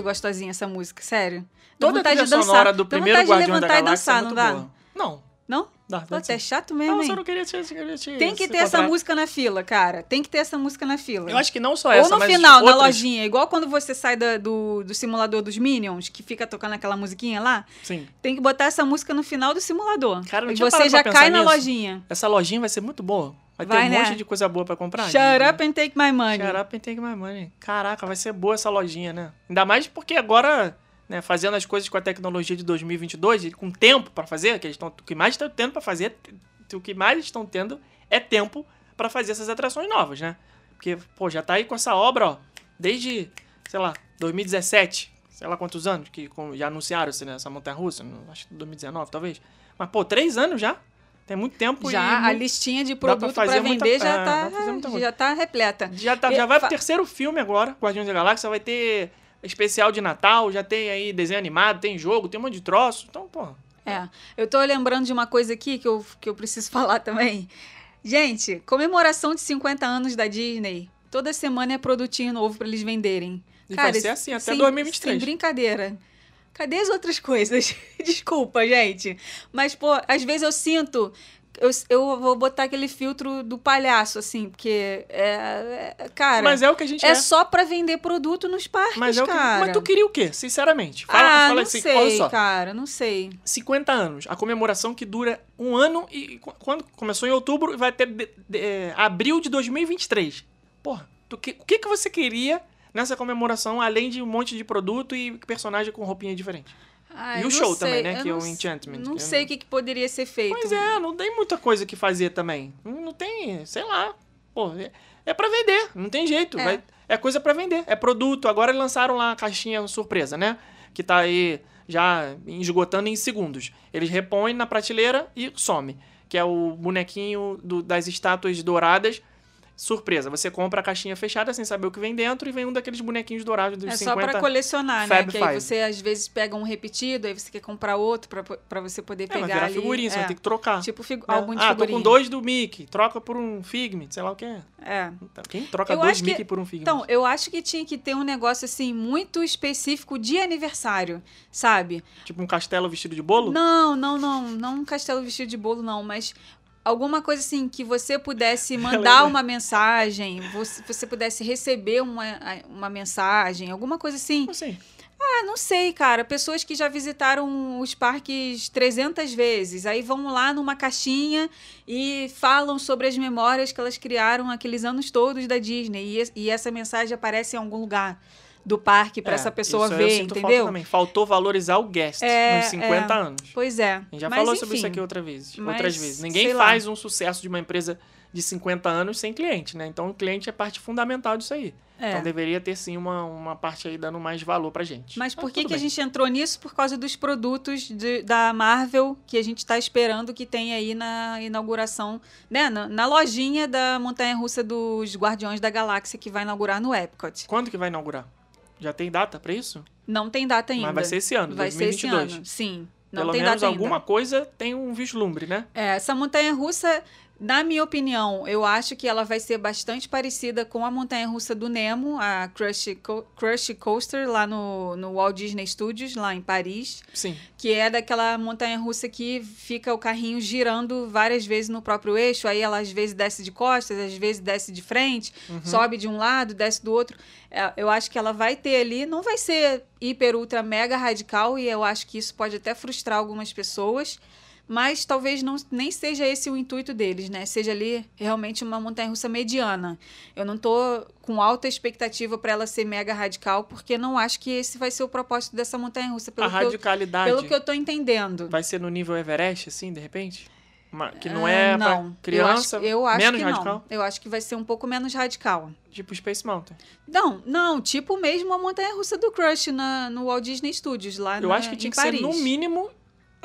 Gostosinha essa música, sério. Dá Toda a vontade trilha de dançar. sonora do Dá primeiro vontade de Guardião da levantar e Galáxia dançar, é não muito dá? boa. Não, Não? dá. dá é chato mesmo, Não, hein? só não queria te, queria te Tem que se ter essa encontrar. música na fila, cara. Tem que ter essa música na fila. Eu acho que não só Ou essa, no mas final, na outras- lojinha. Igual quando você sai da- do, do simulador dos Minions, que fica tocando aquela musiquinha lá. Sim. Tem que botar essa música no final do simulador. Cara, não e tinha você parado já pra cai na nisso. lojinha. Essa lojinha vai ser muito boa. Vai, Vai, ter um né? monte de coisa boa pra comprar. Shut up and take my money. Shut up and take my money. Caraca, vai ser boa essa lojinha, né? Ainda mais porque agora, né, fazendo as coisas com a tecnologia de 2022, e com tempo pra fazer, que eles estão, o que mais estão tendo pra fazer, o que mais estão tendo é tempo pra fazer essas atrações novas, né? Porque, pô, já tá aí com essa obra, ó, desde, sei lá, 2017, sei lá quantos anos que já anunciaram essa, né, essa montanha-russa, no- acho que 2019, talvez. Mas, pô, três anos já? Tem muito tempo Já a listinha de produto muita- vender já, é, tá, muita coisa. já tá repleta. Já, tá, E já vai fa- pro terceiro filme agora, Guardiões da Galáxia, vai ter especial de Natal, já tem aí desenho animado, tem jogo, tem um monte de troço. Então, pô. É. Eu tô lembrando de uma coisa aqui que eu, que eu preciso falar também. Gente, comemoração de 50 anos da Disney. Toda semana é produtinho novo pra eles venderem. E vai ser assim até 2023. Sem brincadeira. Cadê as outras coisas? Desculpa, gente. Mas, pô, às vezes eu sinto. Eu, eu vou botar aquele filtro do palhaço, assim, porque. É, é- cara. mas é o que a gente é é. só pra vender produto nos parques, Mas, é o que, cara. mas tu queria o quê? Sinceramente. Fala, ah, fala não assim, sei, olha só. cara, não sei. 50 anos, a comemoração que dura um ano e qu- quando começou em outubro vai até de- de- é, abril de 2023. Porra, tu que- o que, que você queria nessa comemoração, além de um monte de produto e personagem com roupinha diferente? Ai, E o show sei, também, né, eu que é o Enchantment, Não é- sei o que, que poderia ser feito. Pois é, não tem muita coisa que fazer também. Não tem, sei lá. Pô, é, é pra vender, não tem jeito. É. vai- É, coisa pra vender, é produto. Agora lançaram lá a caixinha surpresa, né? Que tá aí já esgotando em segundos. Eles repõem na prateleira e some. Que é o bonequinho do- das estátuas douradas. Surpresa, você compra a caixinha fechada sem saber o que vem dentro e vem um daqueles bonequinhos dourados dos É 50. só pra colecionar, né? Fab Que aí Five. você às vezes pega um repetido, aí você quer comprar outro pra, pra você poder É, pegar vai virar ali. figurinha, você é, vai ter que trocar. Tipo figu né? álbum de ah, figurinha. tô com dois do Mickey, troca por um Figment, sei lá o que é. É. Quem troca Eu dois que- Mickey por um Figment? Então, eu acho que tinha que ter um negócio assim muito específico de aniversário, sabe? Tipo um castelo vestido de bolo? Não, não, não, não um castelo vestido de bolo não, mas alguma coisa assim que você pudesse mandar uma mensagem, você, você pudesse receber uma, uma mensagem, alguma coisa assim. Como assim? Ah, não sei, cara. Pessoas que já visitaram os parques 300 vezes, aí vão lá numa caixinha e falam sobre as memórias que elas criaram aqueles anos todos da Disney. E, e essa mensagem aparece em algum lugar do parque para É, essa pessoa isso aí eu ver, sinto falta entendeu? também. Faltou valorizar o guest É, nos 50 é. anos. Pois é. A gente já Mas, falou sobre isso enfim, aqui outra vez, mas, outras vezes. Ninguém sei lá. faz um sucesso de uma empresa de 50 anos sem cliente, né? Então o cliente é parte fundamental disso aí. É. Então deveria ter sim uma, uma parte aí dando mais valor pra gente. Mas por que, que a gente entrou nisso? Por causa dos produtos de- da Marvel que a gente está esperando que tenha aí na inauguração, né? Na, na lojinha da montanha-russa dos Guardiões da Galáxia que vai inaugurar no Epcot. Quando que vai inaugurar? Já tem data pra isso? Não tem data ainda. Mas vai ser esse ano, Vai ser esse 2022. ano, sim. Não Pelo tem menos data alguma ainda. coisa tem um vislumbre, né? É, essa montanha russa, na minha opinião, eu acho que ela vai ser bastante parecida com a montanha russa do Nemo, a Crush, Co Crush Coaster, lá no, no Walt Disney Studios, lá em Paris. Sim. Que é daquela montanha russa que fica o carrinho girando várias vezes no próprio eixo. Aí ela às vezes desce de costas, às vezes desce de frente, Uhum. sobe de um lado, desce do outro. É, Eu acho que ela vai ter ali, não vai ser hiper, ultra, mega radical, e eu acho que isso pode até frustrar algumas pessoas. Mas talvez não, nem seja esse o intuito deles, né? Seja ali realmente uma montanha russa mediana. Eu não tô com alta expectativa para ela ser mega radical, porque não acho que esse vai ser o propósito dessa montanha russa. Pelo a que eu- radicalidade pelo que eu tô entendendo. vai ser no nível Everest, assim, de repente? Uma- que não Ah, é pra não. criança, eu acho, eu acho menos que radical? não. Eu acho que vai ser um pouco menos radical. Tipo Space Mountain. Não, não, tipo mesmo a montanha russa do Crush na, no Walt Disney Studios, lá Eu na, acho que tinha que Paris. ser, no mínimo,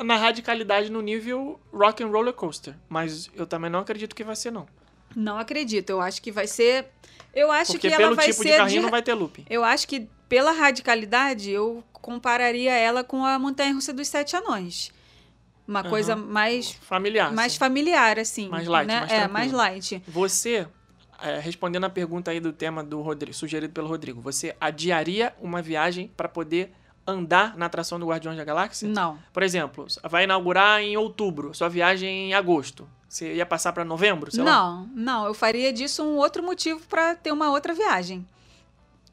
na radicalidade no nível Rock and Roller Coaster. Mas eu também não acredito que vai ser, não. Não acredito. Eu acho que vai ser. Eu acho Porque que ela pelo vai tipo ser. de carrinho de- não vai ter looping. Eu acho que pela radicalidade eu compararia ela com a montanha russa dos sete anões. Uma Aham. coisa mais Familiar. mais assim. familiar assim, Mais light, né? mais é, mais light. Você, é, respondendo a pergunta aí do tema do Rodrigo, sugerido pelo Rodrigo, você adiaria uma viagem para poder andar na atração do Guardiões da Galáxia? Não. Por exemplo, vai inaugurar em outubro, sua viagem em agosto. Você ia passar para novembro? Sei lá? Não, não, eu faria disso um outro motivo pra ter uma outra viagem.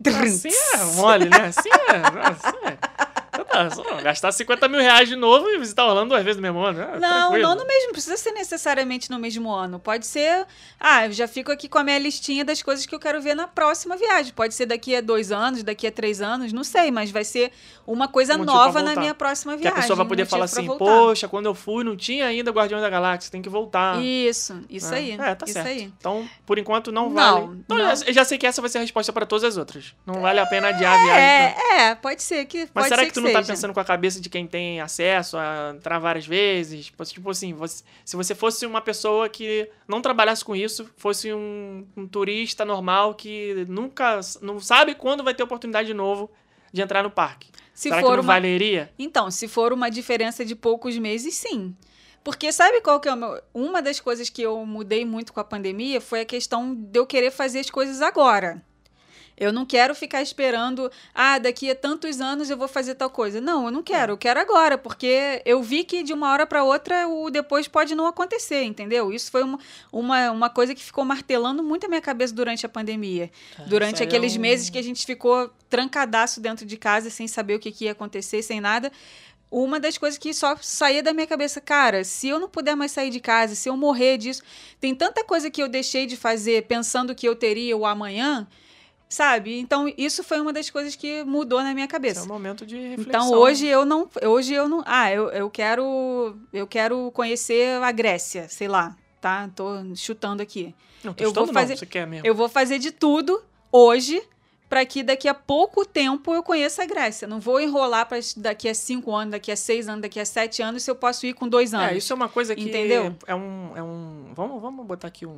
Assim é mole, né? Assim é. Assim é. Tá, gastar 50 mil reais de novo e visitar Orlando duas vezes no mesmo ano. é Não, tranquilo. não no mesmo, precisa ser necessariamente no mesmo ano. Pode ser, ah, eu já fico aqui com a minha listinha das coisas que eu quero ver na próxima viagem. Pode ser daqui a dois anos, daqui a três anos, não sei, mas vai ser uma coisa Um nova na minha próxima Que viagem. a pessoa vai um poder motivo falar assim, poxa, quando eu fui não tinha ainda Guardiões da Galáxia, tem que voltar. Isso, isso né? aí. É, tá isso certo. aí. Então, por enquanto, não, Não, vale. Então, não. Eu já- sei que essa vai ser a resposta para todas as outras. Não vale a pena adiar a viagem. né? É, é, pode ser que. Mas será ser que tu não tá seja. pensando com a cabeça de quem tem acesso a entrar várias vezes? Tipo, assim, você- se você fosse uma pessoa que não trabalhasse com isso, fosse um, um turista normal que nunca não sabe quando vai ter oportunidade de novo de entrar no parque. Se será for que não uma- valeria? Então, se for uma diferença de poucos meses, sim. Porque sabe qual que é o meu... Uma das coisas que eu mudei muito com a pandemia foi a questão de eu querer fazer as coisas agora. Eu não quero ficar esperando, ah, daqui a tantos anos eu vou fazer tal coisa. Não, eu não quero, eu quero agora, porque eu vi que de uma hora para outra o depois pode não acontecer, entendeu? Isso foi uma, uma, uma coisa que ficou martelando muito a minha cabeça durante a pandemia. isso durante é aqueles um- meses que a gente ficou trancadaço dentro de casa, sem saber o que, que ia acontecer, sem nada. Uma das coisas que só saía da minha cabeça, cara, se eu não puder mais sair de casa, se eu morrer disso, tem tanta coisa que eu deixei de fazer pensando que eu teria o amanhã, sabe? Então isso foi uma das coisas que mudou na minha Esse cabeça. é um momento de reflexão. Então hoje eu não, hoje eu não, ah, eu, eu quero, eu quero conhecer a Grécia, sei lá, tá? Tô chutando aqui. Não, tô eu vou chutando não, fazer- você quer mesmo. Eu vou fazer de tudo hoje para que daqui a pouco tempo eu conheça a Grécia. Não vou enrolar para daqui a cinco anos, daqui a seis anos, daqui a sete anos, se eu posso ir com dois anos. É, isso é uma coisa que Entendeu? é um, é um vamos, vamos botar aqui um,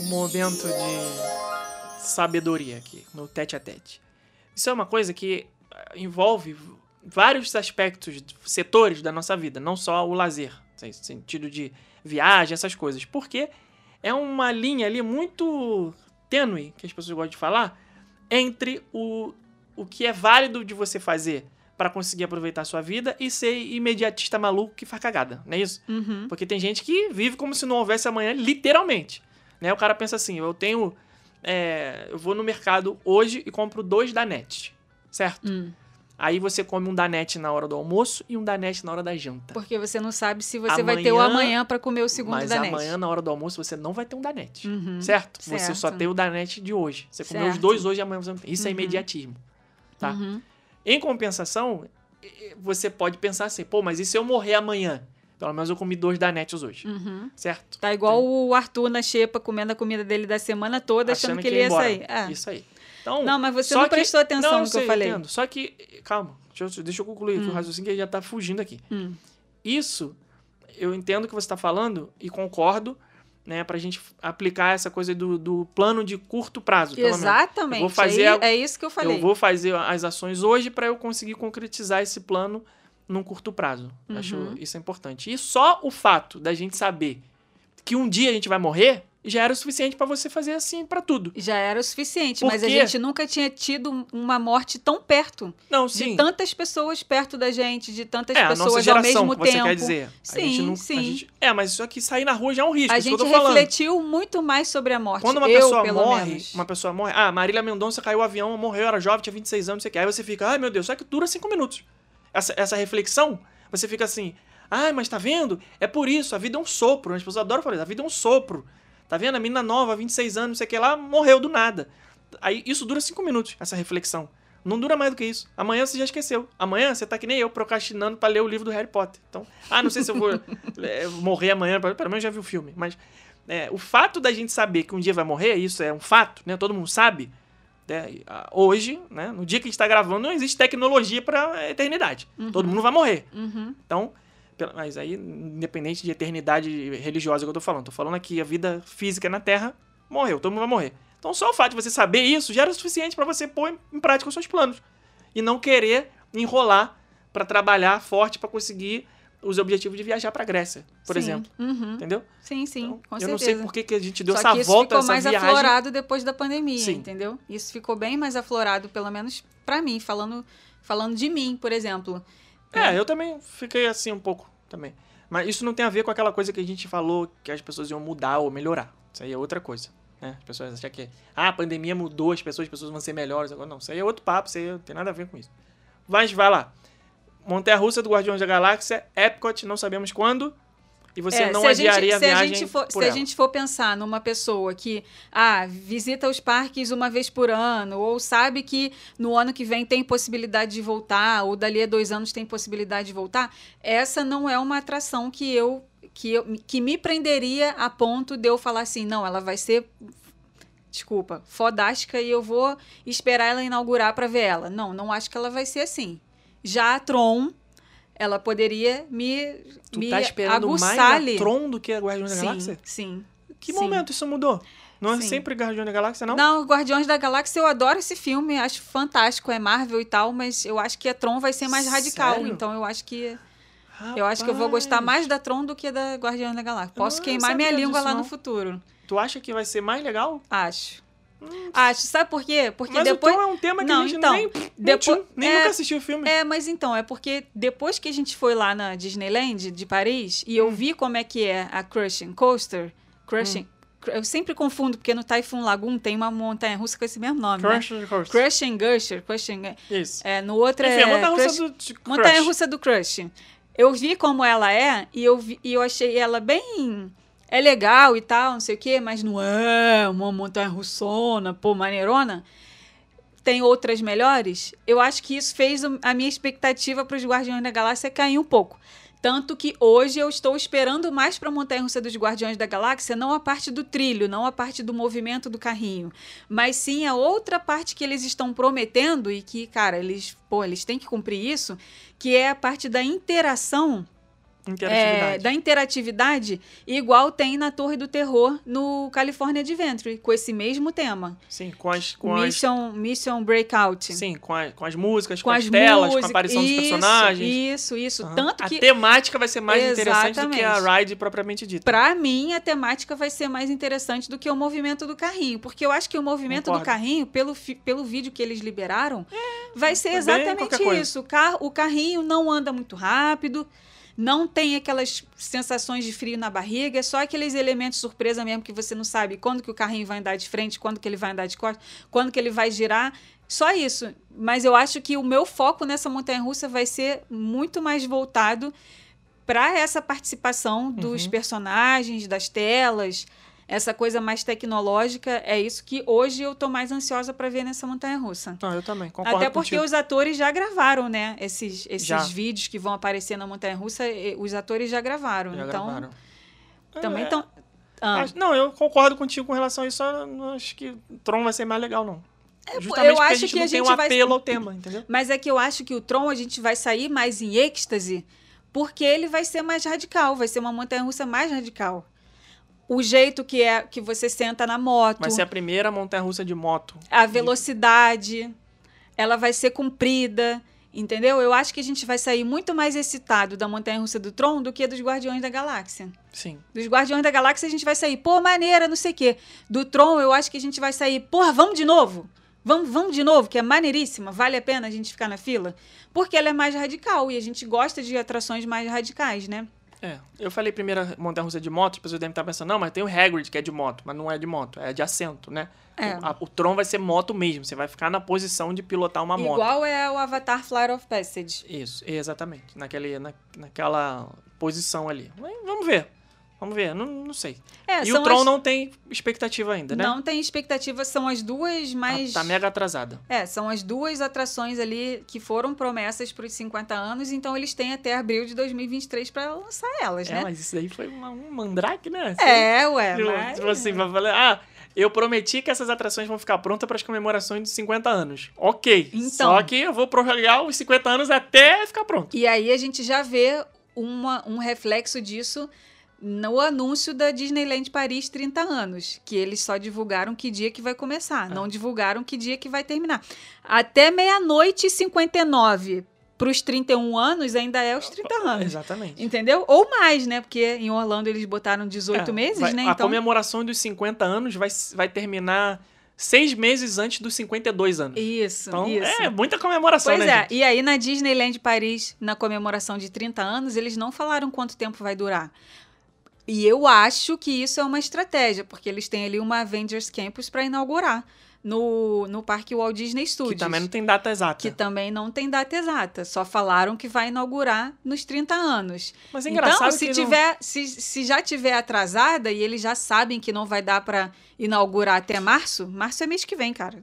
um momento de sabedoria aqui no tete a tete. Isso é uma coisa que eh, envolve vários aspectos, setores da nossa vida, não só o lazer, no sentido de viagem, essas coisas, porque é uma linha ali muito tênue que as pessoas gostam de falar entre o, o que é válido de você fazer para conseguir aproveitar a sua vida e ser imediatista maluco que faz cagada, não é isso? Uhum. Porque tem gente que vive como se não houvesse amanhã, literalmente. Né? O cara pensa assim: eu tenho. É, eu vou no mercado hoje e compro dois Danete, certo? Hum. Aí você come um Danete na hora do almoço e um Danete na hora da janta. Porque você não sabe se você vai ter o Amanhã- amanhã para comer o segundo Mas da net. amanhã, na hora do almoço, você não vai ter um Danete. Uhum. Certo? Você Certo. só tem o Danete de hoje. Você comeu os Certo. dois hoje e amanhã você não tem. Isso é Uhum. imediatismo. Tá? Uhum. Em compensação, você pode pensar assim, pô, mas e se eu morrer amanhã? Pelo menos eu comi dois Danetes hoje. Uhum. Certo? Tá igual o Arthur na xepa comendo a comida dele da semana toda, achando, que ele ia embora. sair. É. Isso aí. Então, Não, mas você não prestou atenção não, no que sei, eu falei. entendo. Só que, calma, deixa eu, deixa eu concluir aqui o raciocínio que já tá fugindo aqui. Hum. Isso, eu entendo o que você está falando e concordo, né, pra gente aplicar essa coisa do, do plano de curto prazo. Exatamente. Vou fazer a- é isso que eu falei. Eu vou fazer as ações hoje para eu conseguir concretizar esse plano num curto prazo. Uhum. Acho isso é importante. E só o fato da gente saber que um dia a gente vai morrer já era o suficiente para você fazer assim para tudo. Já era o suficiente, Por mas a gente nunca tinha tido uma morte tão perto. Não, De sim. tantas pessoas perto da gente, de tantas é, pessoas ao geração, mesmo que você tempo. quer dizer. a gente Sim, a sim. gente- é, mas isso aqui sair na rua já é um risco, A gente eu tô falando. refletiu muito mais sobre a morte. Quando uma eu, pessoa morre, menos. uma pessoa morre, ah, Marília Mendonça caiu o avião, morreu, era jovem, tinha 26 anos, não sei o que. Aí você fica, ai meu Deus, só que dura cinco minutos. Essa, essa reflexão, você fica assim, ai, mas tá vendo? É por isso, a vida é um sopro. As pessoas adoram falar isso, a vida é um sopro. Tá vendo? A menina nova, 26 anos, não sei o que lá, morreu do nada. Aí isso dura cinco minutos, essa reflexão. Não dura mais do que isso. Amanhã você já esqueceu. Amanhã você tá que nem eu, procrastinando pra ler o livro do Harry Potter. Então, ah, não sei se eu vou é, morrer amanhã, pelo menos já vi o filme. Mas é, o fato da gente saber que um dia vai morrer, isso é um fato, né? Todo mundo sabe. Né? Ah, Hoje, né? No dia que a gente tá gravando, não existe tecnologia pra eternidade. Todo mundo vai morrer. Uhum. Então, mas aí, independente de eternidade religiosa que eu tô falando, tô falando aqui, a vida física na Terra morreu, todo mundo vai morrer. Então, só o fato de você saber isso já era o suficiente pra você pôr em prática os seus planos. E não querer enrolar pra trabalhar forte pra conseguir os objetivos de viajar pra Grécia, por Sim. exemplo. Uhum. Entendeu? Sim, sim, Então, com eu certeza. não sei por que, que a gente deu Só essa que isso volta, ficou mais viagem. aflorado depois da pandemia, Sim. entendeu? Isso ficou bem mais aflorado, pelo menos pra mim, falando, falando de mim, por exemplo. É, eu também fiquei assim um pouco também. Mas isso não tem a ver com aquela coisa que a gente falou que as pessoas iam mudar ou melhorar. Isso aí é outra coisa. Né? As pessoas acham que ah, a pandemia mudou as pessoas, as pessoas vão ser melhores. Agora não, isso aí é outro papo, isso aí não tem nada a ver com isso. Mas vai lá. Montanha Russa do Guardiões da Galáxia, Epcot, não sabemos quando. E você É, não se a gente- adiaria a, se a viagem gente for, Se a ela. gente for pensar numa pessoa que ah, visita os parques uma vez por ano, ou sabe que no ano que vem tem possibilidade de voltar, ou dali a dois anos tem possibilidade de voltar, essa não é uma atração que eu que, eu, que me prenderia a ponto de eu falar assim, não, ela vai ser desculpa, fodástica e eu vou esperar ela inaugurar para ver ela. Não, não acho que ela vai ser assim. Já a Tron, ela poderia me, Tu me tá esperando mais aguçar ali. a Tron do que a Guardiões da sim, Galáxia? sim. Que sim. momento isso mudou? Não é Sim. sempre Guardiões da Galáxia, não? Não, Guardiões da Galáxia, eu adoro esse filme, acho fantástico, é Marvel e tal, mas eu acho que a Tron vai ser mais radical, Sério? então eu acho que eu acho que eu vou gostar Rapaz. mais da Tron do que da Guardiões da Galáxia. Posso não queimar minha língua disso, lá não. no futuro. Tu acha que vai ser mais legal? Acho. Acho, sabe por quê? Porque Mas depois o Tron é um tema que Não, a gente então, nem, depois- nem, é- nunca assistiu o filme. É, mas então, é porque depois que a gente foi lá na Disneyland de Paris e eu Hum. vi como é que é a Crushing Coaster, Crushing, cr- eu sempre confundo porque no Typhoon Lagoon tem uma montanha russa com esse mesmo nome, né? Crush Coaster. Crushing Gusher, Crushing, Isso. é, no outro Enfim, é montanha russa do Crush. Montanha Russa do Crush. Eu vi como ela é e eu, vi- e eu achei ela bem. É legal e tal, não sei o quê, mas não é uma montanha russona, pô, maneirona. Tem outras melhores. Eu acho que isso fez a minha expectativa para os Guardiões da Galáxia cair um pouco. Tanto que hoje eu estou esperando mais para a Montanha Russa dos Guardiões da Galáxia, não a parte do trilho, não a parte do movimento do carrinho, mas sim a outra parte que eles estão prometendo e que, cara, eles, pô, eles têm que cumprir isso, que é a parte da interação Interatividade. é, da interatividade, igual tem na Torre do Terror no California Adventure, com esse mesmo tema. Sim, com as, com as, Mission, Mission Breakout. sim, com, a- com as músicas, com, com as, as telas, com a aparição isso, dos personagens. Isso, isso. Aham. Tanto a que, temática vai ser mais interessante do que Exatamente. a ride propriamente dita. pra mim, a temática vai ser mais interessante do que o movimento do carrinho. Porque eu acho que o movimento Concordo. do carrinho, pelo, fi- pelo vídeo que eles liberaram, vai ser é exatamente isso. O, car o carrinho não anda muito rápido. Não tem aquelas sensações de frio na barriga, é só aqueles elementos surpresa mesmo que você não sabe quando que o carrinho vai andar de frente, quando que ele vai andar de costas, quando que ele vai girar. Só isso. Mas eu acho que o meu foco nessa montanha russa vai ser muito mais voltado para essa participação dos Uhum. personagens, das telas, essa coisa mais tecnológica. É isso que hoje eu tô mais ansiosa para ver nessa montanha russa. Não, eu também, concordo Até porque contigo. os atores já gravaram, né? Esses, esses Já. vídeos que vão aparecer na Montanha Russa, os atores já gravaram. Já então, gravaram. também É, estão. Ah, Não, eu concordo contigo com relação a isso, não acho que Tron vai ser mais legal, não. É, eu Justamente porque acho a gente que a tem um gente vai- apelo ao tema, entendeu? Mas é que eu acho que o Tron a gente vai sair mais em êxtase, porque ele vai ser mais radical, vai ser uma montanha russa mais radical. O jeito que é que você senta na moto, Vai ser a primeira montanha-russa de moto. a velocidade, ela vai ser comprida, entendeu? Eu acho que a gente vai sair muito mais excitado da montanha-russa do Tron do que dos Guardiões da Galáxia. Sim. Dos Guardiões da Galáxia a gente vai sair, pô, maneira, não sei o quê. Do Tron eu acho que a gente vai sair, porra, vamos de novo. Vamos, vamos de novo, que é maneiríssima, vale a pena a gente ficar na fila. Porque ela é mais radical e a gente gosta de atrações mais radicais, né? É, eu falei primeira montanha-russa de moto, as pessoas devem estar pensando, não, mas tem o Hagrid que é de moto, mas não é de moto, é de assento, né? É. O, a- o Tron vai ser moto mesmo, você vai ficar na posição de pilotar uma moto. Igual é o Avatar Flight of Passage. Isso, exatamente, naquele, na, naquela posição ali. Mas Vamos ver, vamos ver, não, não sei. É, e o Tron as- não tem expectativa ainda, né? Não tem expectativa, são as duas mais. Tá, tá mega atrasada. É, são as duas atrações ali que foram promessas para os 50 anos, então eles têm até abril de 2023 para lançar elas, É, né? mas isso daí foi uma- um mandrake, né? É, ué, Tipo, mas... tipo assim, vai falar, ah, eu prometi que essas atrações vão ficar prontas para as comemorações de 50 anos. Ok. Então. Só que eu vou prorrogar os 50 anos até ficar pronto. E aí a gente já vê uma, um reflexo disso no anúncio da Disneyland Paris 30 anos, que eles só divulgaram que dia que vai começar, É. não divulgaram que dia que vai terminar. Até meia-noite e 59 para os 31 anos ainda é os 30 anos. Exatamente. Entendeu? Ou mais, né? Porque em Orlando eles botaram 18 É, meses, vai- né? A Então, comemoração dos 50 anos vai, vai terminar seis meses antes dos 52 anos. isso, Então, isso. é muita comemoração, Pois né, é, gente? e aí na Disneyland Paris, na comemoração de 30 anos, eles não falaram quanto tempo vai durar. E eu acho que isso é uma estratégia, porque eles têm ali uma Avengers Campus para inaugurar no, no Parque Walt Disney Studios. Que também não tem data exata. que também não tem data exata, só falaram que vai inaugurar nos 30 anos. Mas é então, engraçado se que não- tiver, se, se já tiver atrasada e eles já sabem que não vai dar para inaugurar até março, março é mês que vem, cara.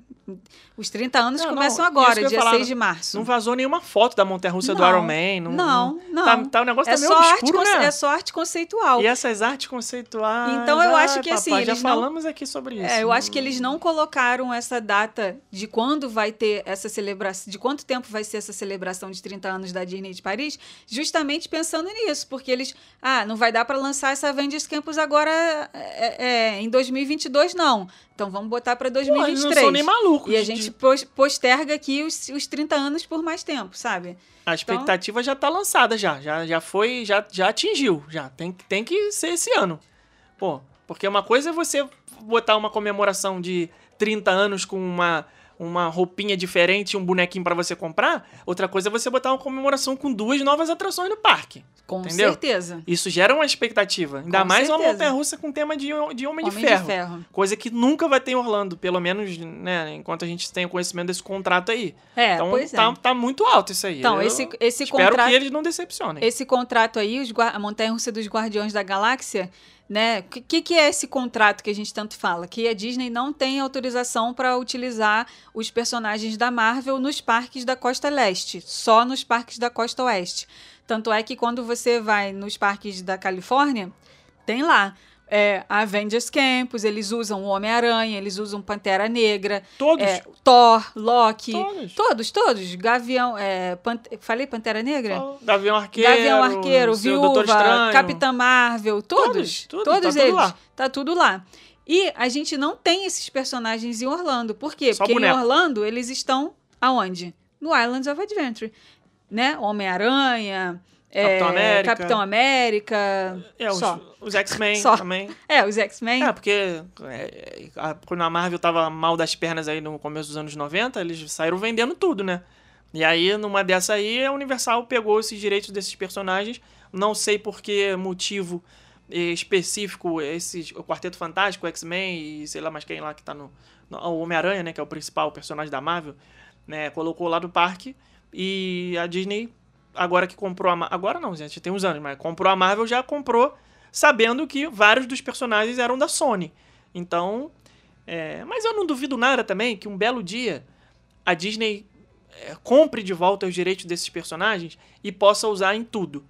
Os 30 anos Não, não, começam isso agora, que dia falar, 6 de março. Não vazou nenhuma foto da montanha-russa do Não, Iron Man. Não, não, não. Tá, tá- o negócio é, tá meio só obscuro, né? é só arte conceitual. E essas artes conceituais. Então, eu acho ai, que, assim, papai, já eles não- falamos aqui sobre isso. É, eu acho que eles não colocaram essa data de quando vai ter essa celebração, de quanto tempo vai ser essa celebração de 30 anos da Disney de Paris, justamente pensando nisso, porque eles, ah, não vai dar para lançar essa Avengers Campus agora é, é, em 2022 não. Então vamos botar para Pô, eles 2023. não são nem malucos. e a gente pos- posterga aqui os, os 30 anos por mais tempo, sabe? A expectativa já tá lançada já. Já, já foi, já, já atingiu. Já. Tem, que- tem que ser esse ano. Pô, porque uma coisa é você botar uma comemoração de 30 anos com uma, uma roupinha diferente e um bonequinho pra você comprar. Outra coisa é você botar uma comemoração com duas novas atrações no parque. Com Entendeu? certeza. Isso gera uma expectativa. Ainda Com mais uma certeza. montanha-russa com tema de, de Homem, Homem de, ferro. de Ferro. Coisa que nunca vai ter em Orlando, pelo menos, né, enquanto a gente tem o conhecimento desse contrato aí. É, então pois é. tá, tá muito alto isso aí. Então, Eu esse, esse espero contrato que eles não decepcionem. Esse contrato aí, os a Montanha Russa dos Guardiões da Galáxia, né? O que, que é esse contrato que a gente tanto fala? Que a Disney não tem autorização para utilizar os personagens da Marvel nos parques da Costa Leste, só nos parques da Costa Oeste. Tanto é que quando você vai nos parques da Califórnia, tem lá. É, Avengers Campus, eles usam o Homem-Aranha, eles usam Pantera Negra, Todos. é, Thor, Loki, Todos. todos, todos. Gavião, é, Pante- falei Pantera Negra? Gavião Arqueiro. Gavião Arqueiro, Viúva. Capitã Marvel, todos. Todos, tudo, todos tá tudo eles. lá. Tá tudo lá. E a gente não tem esses personagens em Orlando. Por quê? Só Porque boneco. em Orlando eles estão aonde? No Islands of Adventure. Né? Homem-Aranha, é, Capitão América. Capitão América. É, os, os X-Men também. É, os X-Men. É, porque é, a- quando a Marvel tava mal das pernas aí no começo dos anos 90, eles saíram vendendo tudo, né? E aí, numa dessa aí, a Universal pegou esses direitos desses personagens. Não sei por que motivo eh, específico, esses, o Quarteto Fantástico, o X-Men e sei lá mais quem lá que tá no. no- o Homem-Aranha, né? Que é o principal personagem da Marvel, né? Colocou lá do parque. E a Disney, agora que comprou a Marvel. Agora não, gente, tem uns anos, mas comprou a Marvel, já comprou sabendo que vários dos personagens eram da Sony. Então. é, mas eu não duvido nada também que um belo dia a Disney é, compre de volta os direitos desses personagens e possa usar em tudo.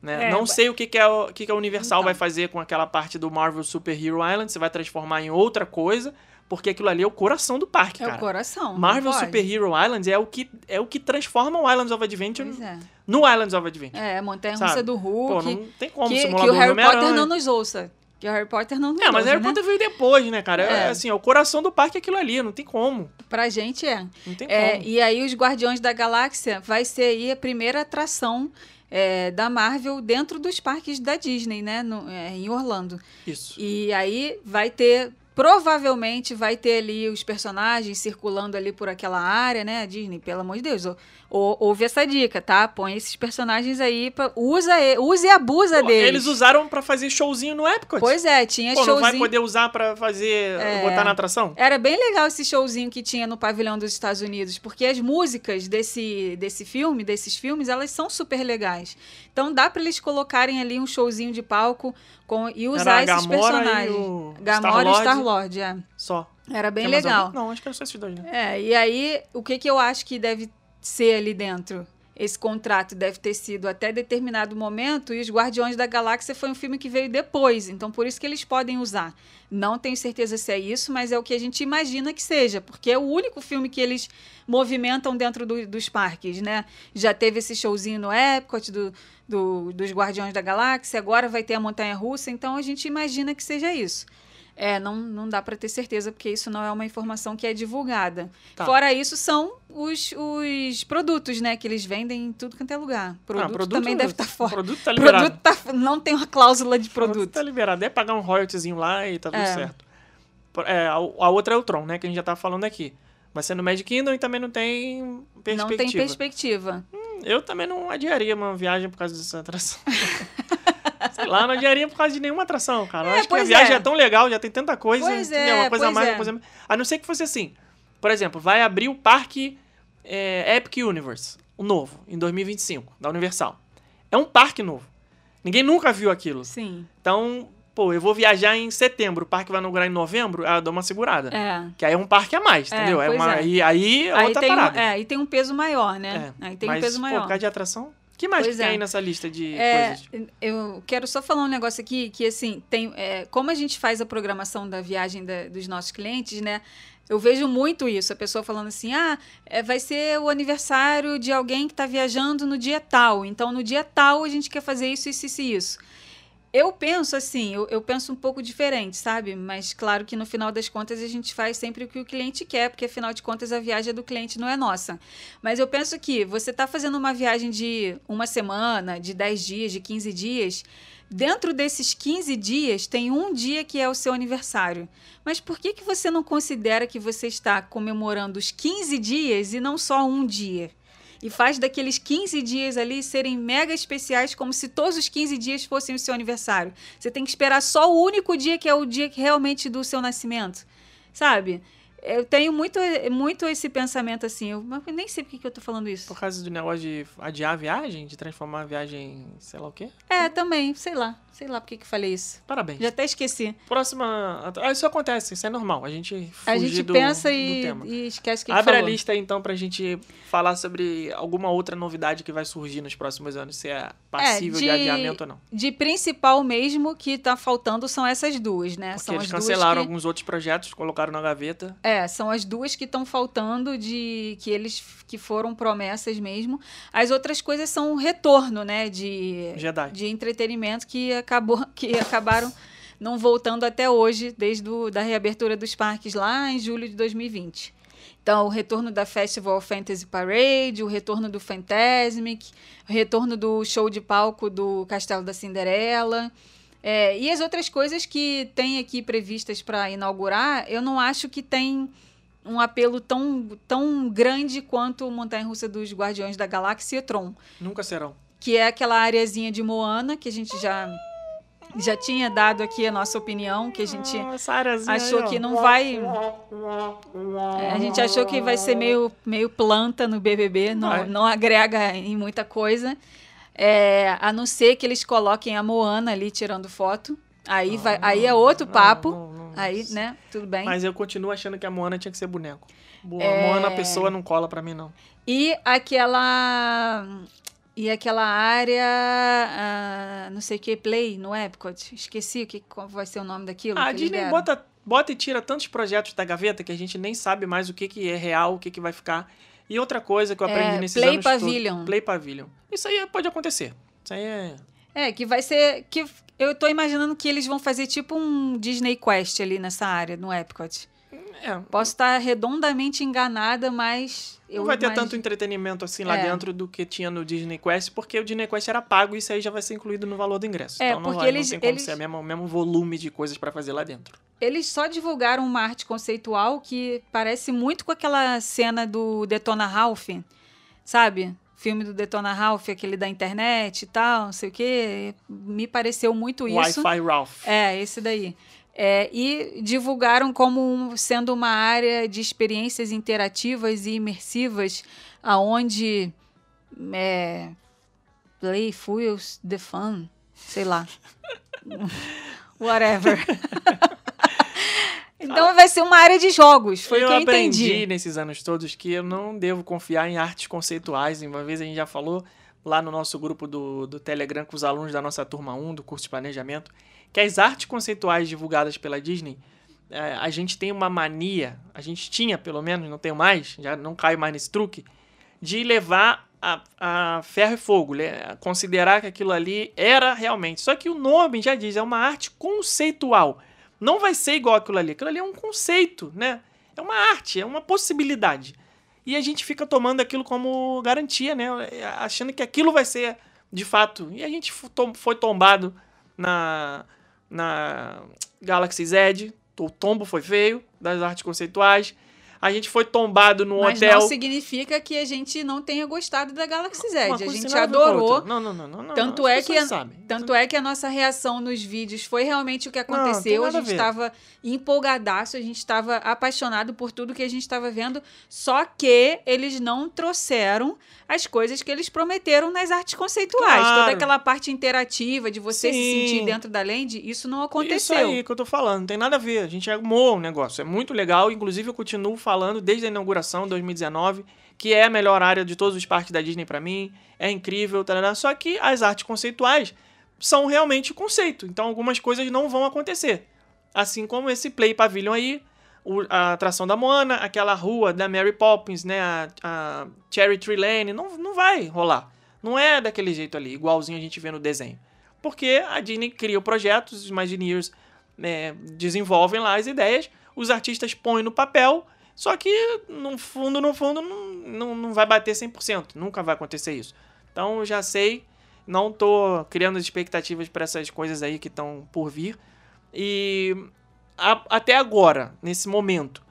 Né? É, não sei o que, que, a, o que, que a Universal Então. vai fazer com aquela parte do Marvel Super Hero Island, se vai transformar em outra coisa, porque aquilo ali é o coração do parque, é cara. o coração. Marvel. Super Hero Islands é o que, é o que transforma o Islands of Adventure é. no Islands of Adventure. É, Montanha Russa Sabe? do Pô, Hulk. não tem como que, que simulador o Harry. Potter não nos ouça. Porque o Harry Potter não É, mas né? Harry Potter veio depois, né, cara? É, É. assim, é o coração do parque é aquilo ali, não tem como. Pra gente é. Não tem É, como. e aí os Guardiões da Galáxia vai ser aí a primeira atração é, da Marvel dentro dos parques da Disney, né? no- é, em Orlando. Isso. E aí vai ter. Provavelmente vai ter ali os personagens circulando ali por aquela área, né? Disney, pelo amor de Deus. Ou, ou, ouve essa dica, tá? Põe esses personagens aí. Pra, usa, e- use e abusa Pô, deles. eles usaram pra fazer showzinho no Epcot. Pois é, tinha Pô, não showzinho. vai poder usar pra fazer, É. botar na atração? Era bem legal esse showzinho que tinha no pavilhão dos Estados Unidos, porque as músicas desse, desse filme, desses filmes, elas são super legais. Então dá pra eles colocarem ali um showzinho de palco com, e usar Era esses Gamora e personagens. o Gamora e Star-Lord. Star-Lord, é. Só. Era bem Tem legal. Não, acho que era só esses dois, né? É, e aí, o que, que eu acho que deve ser ali dentro? Esse contrato deve ter sido até determinado momento, e Os Guardiões da Galáxia foi um filme que veio depois, então por isso que eles podem usar. Não tenho certeza se é isso, mas é o que a gente imagina que seja, porque é o único filme que eles movimentam dentro do- dos parques, né? Já teve esse showzinho no Epcot do, do- dos Guardiões da Galáxia, agora vai ter a Montanha Russa, então a gente imagina que seja isso. É, não, não dá para ter certeza, porque isso não é uma informação que é divulgada. Tá. Fora isso, são os, os produtos, né? Que eles vendem em tudo quanto é lugar. Produto, Ah, produto também deve estar fora. Produto tá liberado. Produto tá, não tem uma cláusula de Produto produto. tá liberado. Deve pagar um royaltyzinho lá e tá tudo É. certo. É, a, a outra é o Tron, né? Que a gente já tava falando aqui. Vai ser no Magic Kingdom e também não tem perspectiva. Não tem perspectiva. Eu também não adiaria uma viagem por causa dessa atração. Sei lá, não adiaria por causa de nenhuma atração, cara. É, acho que a viagem é. é. tão legal, já tem tanta coisa. Pois entendeu? é, uma coisa a mais, é. uma coisa a mais. A não ser que fosse assim. Por exemplo, vai abrir o parque é, Epic Universe, o novo, em 2025, da Universal. É um parque novo. Ninguém nunca viu aquilo. Sim. Então, pô, eu vou viajar em setembro, o parque vai inaugurar em novembro, ah, eu dou uma segurada. É. Que aí é um parque a mais, É, entendeu? É uma, é. E aí é Aí outra tem, parada. é, aí tem um peso maior, né? É, Aí tem mas, um peso Pô, maior. por causa de atração? Que mais Pois que tem é. aí nessa lista de É, coisas? eu quero só falar um negócio aqui que assim tem é, como a gente faz a programação da viagem da- dos nossos clientes, né? Eu vejo muito isso, a pessoa falando assim, ah, é, vai ser o aniversário de alguém que está viajando no dia tal, então no dia tal a gente quer fazer isso, isso, isso e isso. Eu penso assim, eu, eu penso um pouco diferente, sabe? Mas claro que no final das contas a gente faz sempre o que o cliente quer, porque afinal de contas a viagem do cliente, não é nossa. Mas eu penso que você está fazendo uma viagem de uma semana, de 10 dias, de 15 dias. Dentro desses 15 dias, tem um dia que é o seu aniversário. Mas por que, que você não considera que você está comemorando os 15 dias e não só um dia? E faz daqueles 15 dias ali serem mega especiais, como se todos os 15 dias fossem o seu aniversário. Você tem que esperar só o único dia que é o dia que realmente do seu nascimento. Sabe? Eu tenho muito, muito esse pensamento assim. Eu nem sei por que, que eu tô falando isso. Por causa do negócio de adiar a viagem, de transformar a viagem em sei lá o quê? É, também, sei lá. Sei lá por que, que falei isso. Parabéns. Já até esqueci. Próxima. Ah, isso acontece, isso é normal. A gente A gente do, pensa do e, tema. e esquece o que, Abre a falou. lista aí, então pra gente falar sobre alguma outra novidade que vai surgir nos próximos anos, se é passível de... de- adiamento ou não. De principal mesmo que tá faltando são essas duas, né? Porque são eles as duas cancelaram que... alguns outros projetos, colocaram na gaveta. É, são as duas que estão faltando de que eles que foram promessas mesmo. As outras coisas são um retorno, né, de Jedi. de entretenimento que acabou que acabaram não voltando até hoje, desde do, da reabertura dos parques lá em julho de 2020. Então, o retorno da Festival Fantasy Parade, o retorno do Fantasmic, o retorno do show de palco do Castelo da Cinderela. É, e as outras coisas que tem aqui previstas para inaugurar, eu não acho que tem um apelo tão, tão grande quanto o Montanha Russa dos Guardiões da Galáxia e Tron Nunca serão. que é aquela areazinha de Moana, que a gente já, já tinha dado aqui a nossa opinião, que a gente Ah, achou que não vai. é, a gente achou que vai ser meio, meio planta no BBB, não, não agrega em muita coisa. É, a não ser que eles coloquem a Moana ali tirando foto. Aí, vai, aí é outro Não, papo. não, não. Aí, né? Tudo bem. Mas eu continuo achando que a Moana tinha que ser boneco. Bo- É. Moana, a pessoa, não cola pra mim, não. E aquela. E aquela área. ah, não sei o que, Play no Epcot. Esqueci o que, qual vai ser o nome daquilo. Ah, a Disney bota, bota e tira tantos projetos da gaveta que a gente nem sabe mais o que, que é real, o que, que vai ficar. E outra coisa que eu aprendi É, nesses Play anos todos- Pavilion. Play Pavilion. Isso aí pode acontecer. Isso aí é... É, que vai ser. que Eu tô imaginando que eles vão fazer tipo um Disney Quest ali nessa área, no Epcot. É, Posso estar redondamente enganada, mas. Eu não vai ter tanto entretenimento assim lá É. dentro do que tinha no Disney Quest, porque o Disney Quest era pago e isso aí já vai ser incluído no valor do ingresso. É, então não, porque vai, eles- não tem como eles- ser o mesmo, mesmo volume de coisas pra fazer lá dentro. Eles só divulgaram uma arte conceitual que parece muito com aquela cena do Detona Ralph, sabe? Filme do Detona Ralph, aquele da internet e tal, não sei o quê. Me pareceu muito isso. Wi-Fi Ralph. É, esse daí. É, e divulgaram como um- sendo uma área de experiências interativas e imersivas, aonde é, play fuels the fun, sei lá, whatever. então vai ser uma área de jogos, foi o eu que eu aprendi entendi. nesses anos todos que eu não devo confiar em artes conceituais. Uma vez a gente já falou lá no nosso grupo do, do Telegram com os alunos da nossa turma 1 do curso de planejamento, que as artes conceituais divulgadas pela Disney, eh, a gente tem uma mania, a gente tinha pelo menos, não tenho mais, já não caio mais nesse truque, de levar a, a ferro e fogo, considerar que aquilo ali era realmente. Só que o nome já diz, é uma arte conceitual. Não vai ser igual aquilo ali. Aquilo ali é um conceito, né? É uma arte, é uma possibilidade. E a gente fica tomando aquilo como garantia, né? Achando que aquilo vai ser de fato. E a gente foi tombado na, na Galaxy Z. O tombo foi feio das artes conceituais. A gente foi tombado no Mas hotel. não significa que a gente não tenha gostado da Galaxy Z. Uma A gente adorou. Não, não, não, não, não. Tanto as é, que a, sabem. tanto é que a nossa reação nos vídeos foi realmente o que aconteceu. a nada a gente estava empolgadaço, a gente estava apaixonado por tudo que a gente estava vendo. Só que eles não trouxeram as coisas que eles prometeram nas artes conceituais. Claro. Toda aquela parte interativa de você se Sim. sentir dentro da land, isso não Isso aconteceu. aí que eu tô falando, não tem nada a ver. A gente amou o negócio, é muito legal. Inclusive, eu continuo falando desde a inauguração, 2019, que é a melhor área de todos os parques da Disney pra mim. É incrível, tarará. só que as artes conceituais são realmente conceito. Então, algumas coisas não vão acontecer. Assim como esse Play Pavilion aí, a atração da Moana, aquela rua da Mary Poppins, né, a, a Cherry Tree Lane, não, não vai rolar. Não é daquele jeito ali, igualzinho a gente vê no desenho. Porque a Disney cria o projeto, os Imagineers né, desenvolvem lá as ideias, os artistas põem no papel, só que no fundo, no fundo, não, não, não vai bater 100%, nunca vai acontecer isso. Então eu já sei, não tô criando expectativas para essas coisas aí que estão por vir. E a- até agora, nesse momento,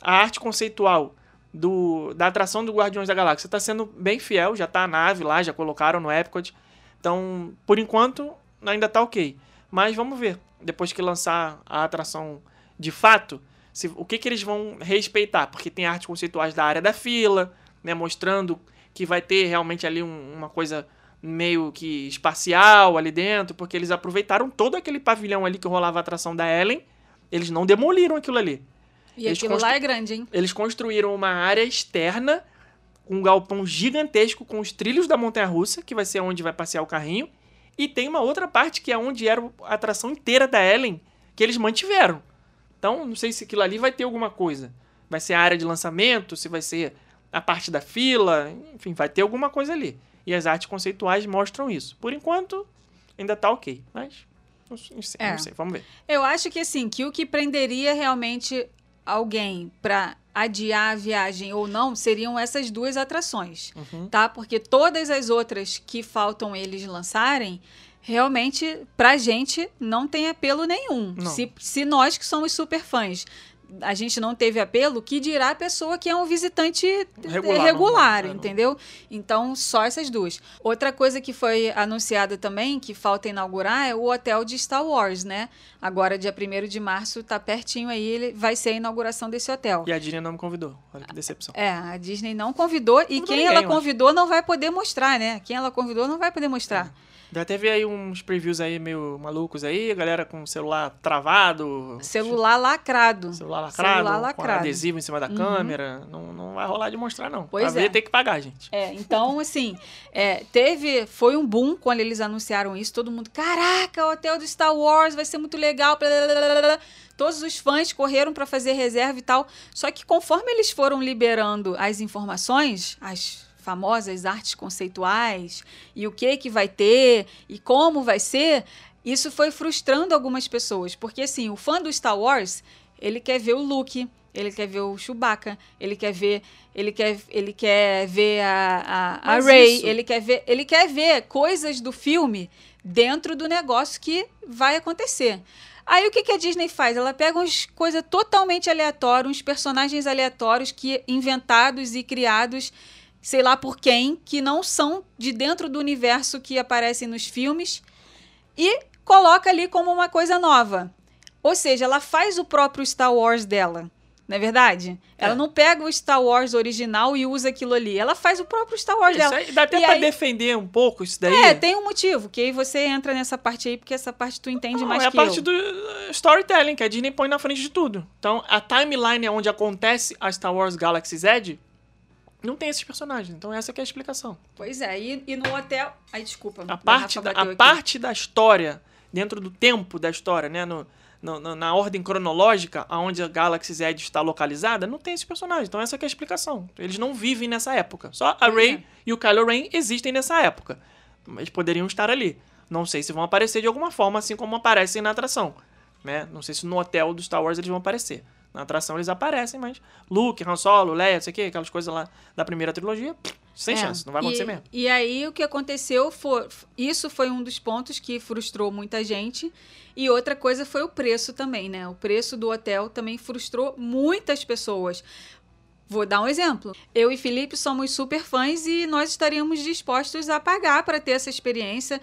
a arte conceitual do, da atração do Guardiões da Galáxia está sendo bem fiel, já tá a nave lá, já colocaram no Epcot. Então, por enquanto, ainda tá ok. Mas vamos ver, depois que lançar a atração de fato, se, o que, que eles vão respeitar. Porque tem artes conceituais da área da fila, né, mostrando que vai ter realmente ali um- uma coisa meio que espacial ali dentro, porque eles aproveitaram todo aquele pavilhão ali que rolava a atração da Ellen, eles não demoliram aquilo ali. E Eles aquilo lá é grande, hein? Eles construíram uma área externa, um galpão gigantesco com os trilhos da montanha-russa, que vai ser onde vai passear o carrinho, e tem uma outra parte que é onde era a atração inteira da Ellen, que eles mantiveram. Então, não sei se aquilo ali vai ter alguma coisa. Vai ser a área de lançamento, se vai ser a parte da fila, enfim, vai ter alguma coisa ali. E as artes conceituais mostram isso. Por enquanto, ainda tá ok, mas não sei, É. não sei vamos ver. Eu acho que assim, que o que prenderia realmente alguém pra adiar a viagem ou não seriam essas duas atrações, Uhum. tá? Porque todas as outras que faltam eles lançarem, realmente pra gente não tem apelo nenhum. Não. Se, se nós que somos super fãs a gente não teve apelo, que dirá a pessoa que é um visitante Regular, regular, normal, é, entendeu? Então, só essas duas. Outra coisa que foi anunciada também, que falta inaugurar, é o hotel de Star Wars, né? Agora, dia 1 de março, tá pertinho aí, ele vai ser a inauguração desse hotel. E a Disney não me convidou. Olha que decepção. É, a Disney não convidou e quem ninguém, ela convidou não vai poder mostrar, né? Quem ela convidou não vai poder mostrar. Já teve aí uns previews aí meio malucos aí, a galera com o celular travado. Celular lacrado. Celular lacrado, Celular com lacrado. Uhum. adesivo em cima da câmera. Não, não vai rolar de mostrar, não. Pois pra ver, é. tem que pagar, gente. É, então, assim, é, teve. Foi um boom quando eles anunciaram isso. Todo mundo, caraca, o hotel do Star Wars vai ser muito legal. blá, blá, blá." Todos os fãs correram para fazer reserva e tal. Só que conforme eles foram liberando as informações, as famosas artes conceituais e o que que vai ter e como vai ser, isso foi frustrando algumas pessoas, porque assim, o fã do Star Wars, ele quer ver o Luke, ele quer ver o Chewbacca, ele quer ver, ele quer, ele quer ver a, a, a Rey, isso- ele quer ver, ele quer ver coisas do filme dentro do negócio que vai acontecer. Aí o que, que a Disney faz? Ela pega umas coisas totalmente aleatórias, uns personagens aleatórios que inventados e criados, sei lá por quem, que não são de dentro do universo que aparecem nos filmes e coloca ali como uma coisa nova. Ou seja, ela faz o próprio Star Wars dela. Não é verdade? Ela É. não pega o Star Wars original e usa aquilo ali. Ela faz o próprio Star Wars Isso dela. aí dá até E pra aí- defender um pouco isso daí. É, tem um motivo, que aí você entra nessa parte aí, porque essa parte tu entende Não, mais é a que parte eu. do uh, storytelling, que a Disney põe na frente de tudo. Então, a timeline é onde acontece a Star Wars Galaxy Z, não tem esses personagens. Então, essa que é a explicação. Pois é, e, e no hotel... Ai, desculpa. A parte, da, a aqui. parte da história, dentro do tempo da história, né? No, no- no- na ordem cronológica, aonde a Galaxy Z está localizada, não tem esses personagens. Então, essa que é a explicação. Eles não vivem nessa época. Só a Rey é. e o Kylo Ren existem nessa época. Mas poderiam estar ali. Não sei se vão aparecer de alguma forma, assim como aparecem na atração. Né? Não sei se no hotel do Star Wars eles vão aparecer. Na atração eles aparecem, mas Luke, Han Solo, Leia, não sei o que, aquelas coisas lá da primeira trilogia, sem É, chance, não vai acontecer e, mesmo. E aí o que aconteceu foi. Isso foi um dos pontos que frustrou muita gente. E outra coisa foi o preço também, né? O preço do hotel também frustrou muitas pessoas. Vou dar um exemplo. Eu e Felipe somos super fãs e nós estaríamos dispostos a pagar para ter essa experiência,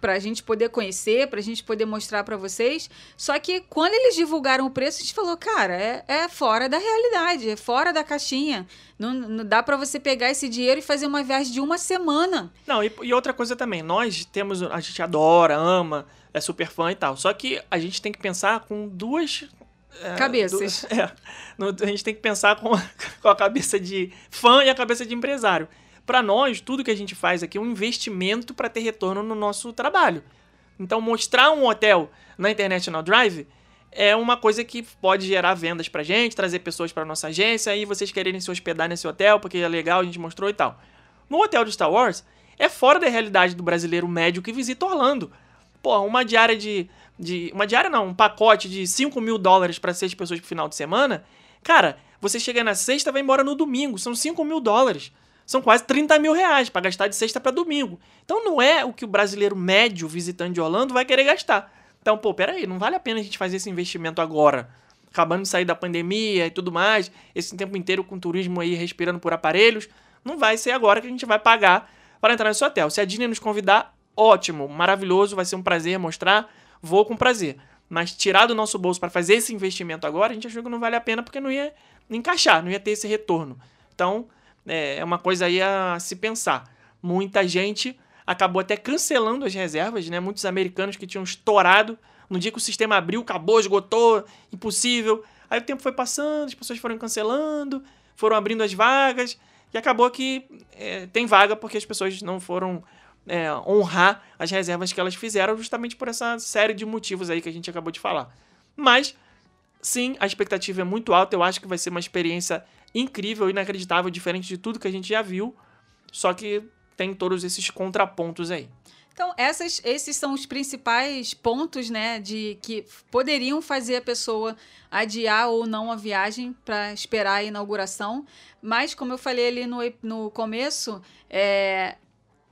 para a gente poder conhecer, para a gente poder mostrar para vocês. Só que quando eles divulgaram o preço, a gente falou, cara, é, é fora da realidade, é fora da caixinha. Não, não dá para você pegar esse dinheiro e fazer uma viagem de uma semana. Não, e, e outra coisa também, nós temos, a gente adora, ama, é super fã e tal. Só que a gente tem que pensar com duas. é, Cabeças. du- é, no- a gente tem que pensar com, com a cabeça de fã e a cabeça de empresário. Pra nós, tudo que a gente faz aqui é um investimento para ter retorno no nosso trabalho. Então, mostrar um hotel na International Drive é uma coisa que pode gerar vendas pra gente, trazer pessoas pra nossa agência, aí vocês quererem se hospedar nesse hotel porque é legal, a gente mostrou e tal. No hotel do Star Wars, é fora da realidade do brasileiro médio que visita Orlando. Pô, uma diária de. de uma diária não, um pacote de 5 mil dólares pra seis pessoas pro final de semana. Cara, você chega na sexta vai embora no domingo. São 5 mil dólares. São quase 30 mil reais pra gastar de sexta pra domingo. Então não é o que o brasileiro médio visitante de Orlando vai querer gastar. Então, pô, peraí, não vale a pena a gente fazer esse investimento agora. Acabando de sair da pandemia e tudo mais, esse tempo inteiro com turismo aí respirando por aparelhos. Não vai ser agora que a gente vai pagar para entrar nesse hotel. Se a Disney nos convidar, ótimo, maravilhoso, vai ser um prazer mostrar, vou com prazer. Mas tirar do nosso bolso para fazer esse investimento agora, a gente achou que não vale a pena porque não ia encaixar, não ia ter esse retorno. Então, é é uma coisa aí a se pensar. Muita gente acabou até cancelando as reservas, né? Muitos americanos que tinham estourado. No dia que o sistema abriu, acabou, esgotou, impossível. Aí o tempo foi passando, as pessoas foram cancelando, foram abrindo as vagas, e acabou que é, tem vaga porque as pessoas não foram é, honrar as reservas que elas fizeram, justamente por essa série de motivos aí que a gente acabou de falar. Mas, sim, a expectativa é muito alta, eu acho que vai ser uma experiência incrível, inacreditável, diferente de tudo que a gente já viu, só que tem todos esses contrapontos aí. Então, essas, esses são os principais pontos, né, de que poderiam fazer a pessoa adiar ou não a viagem para esperar a inauguração. Mas, como eu falei ali no, no começo, é,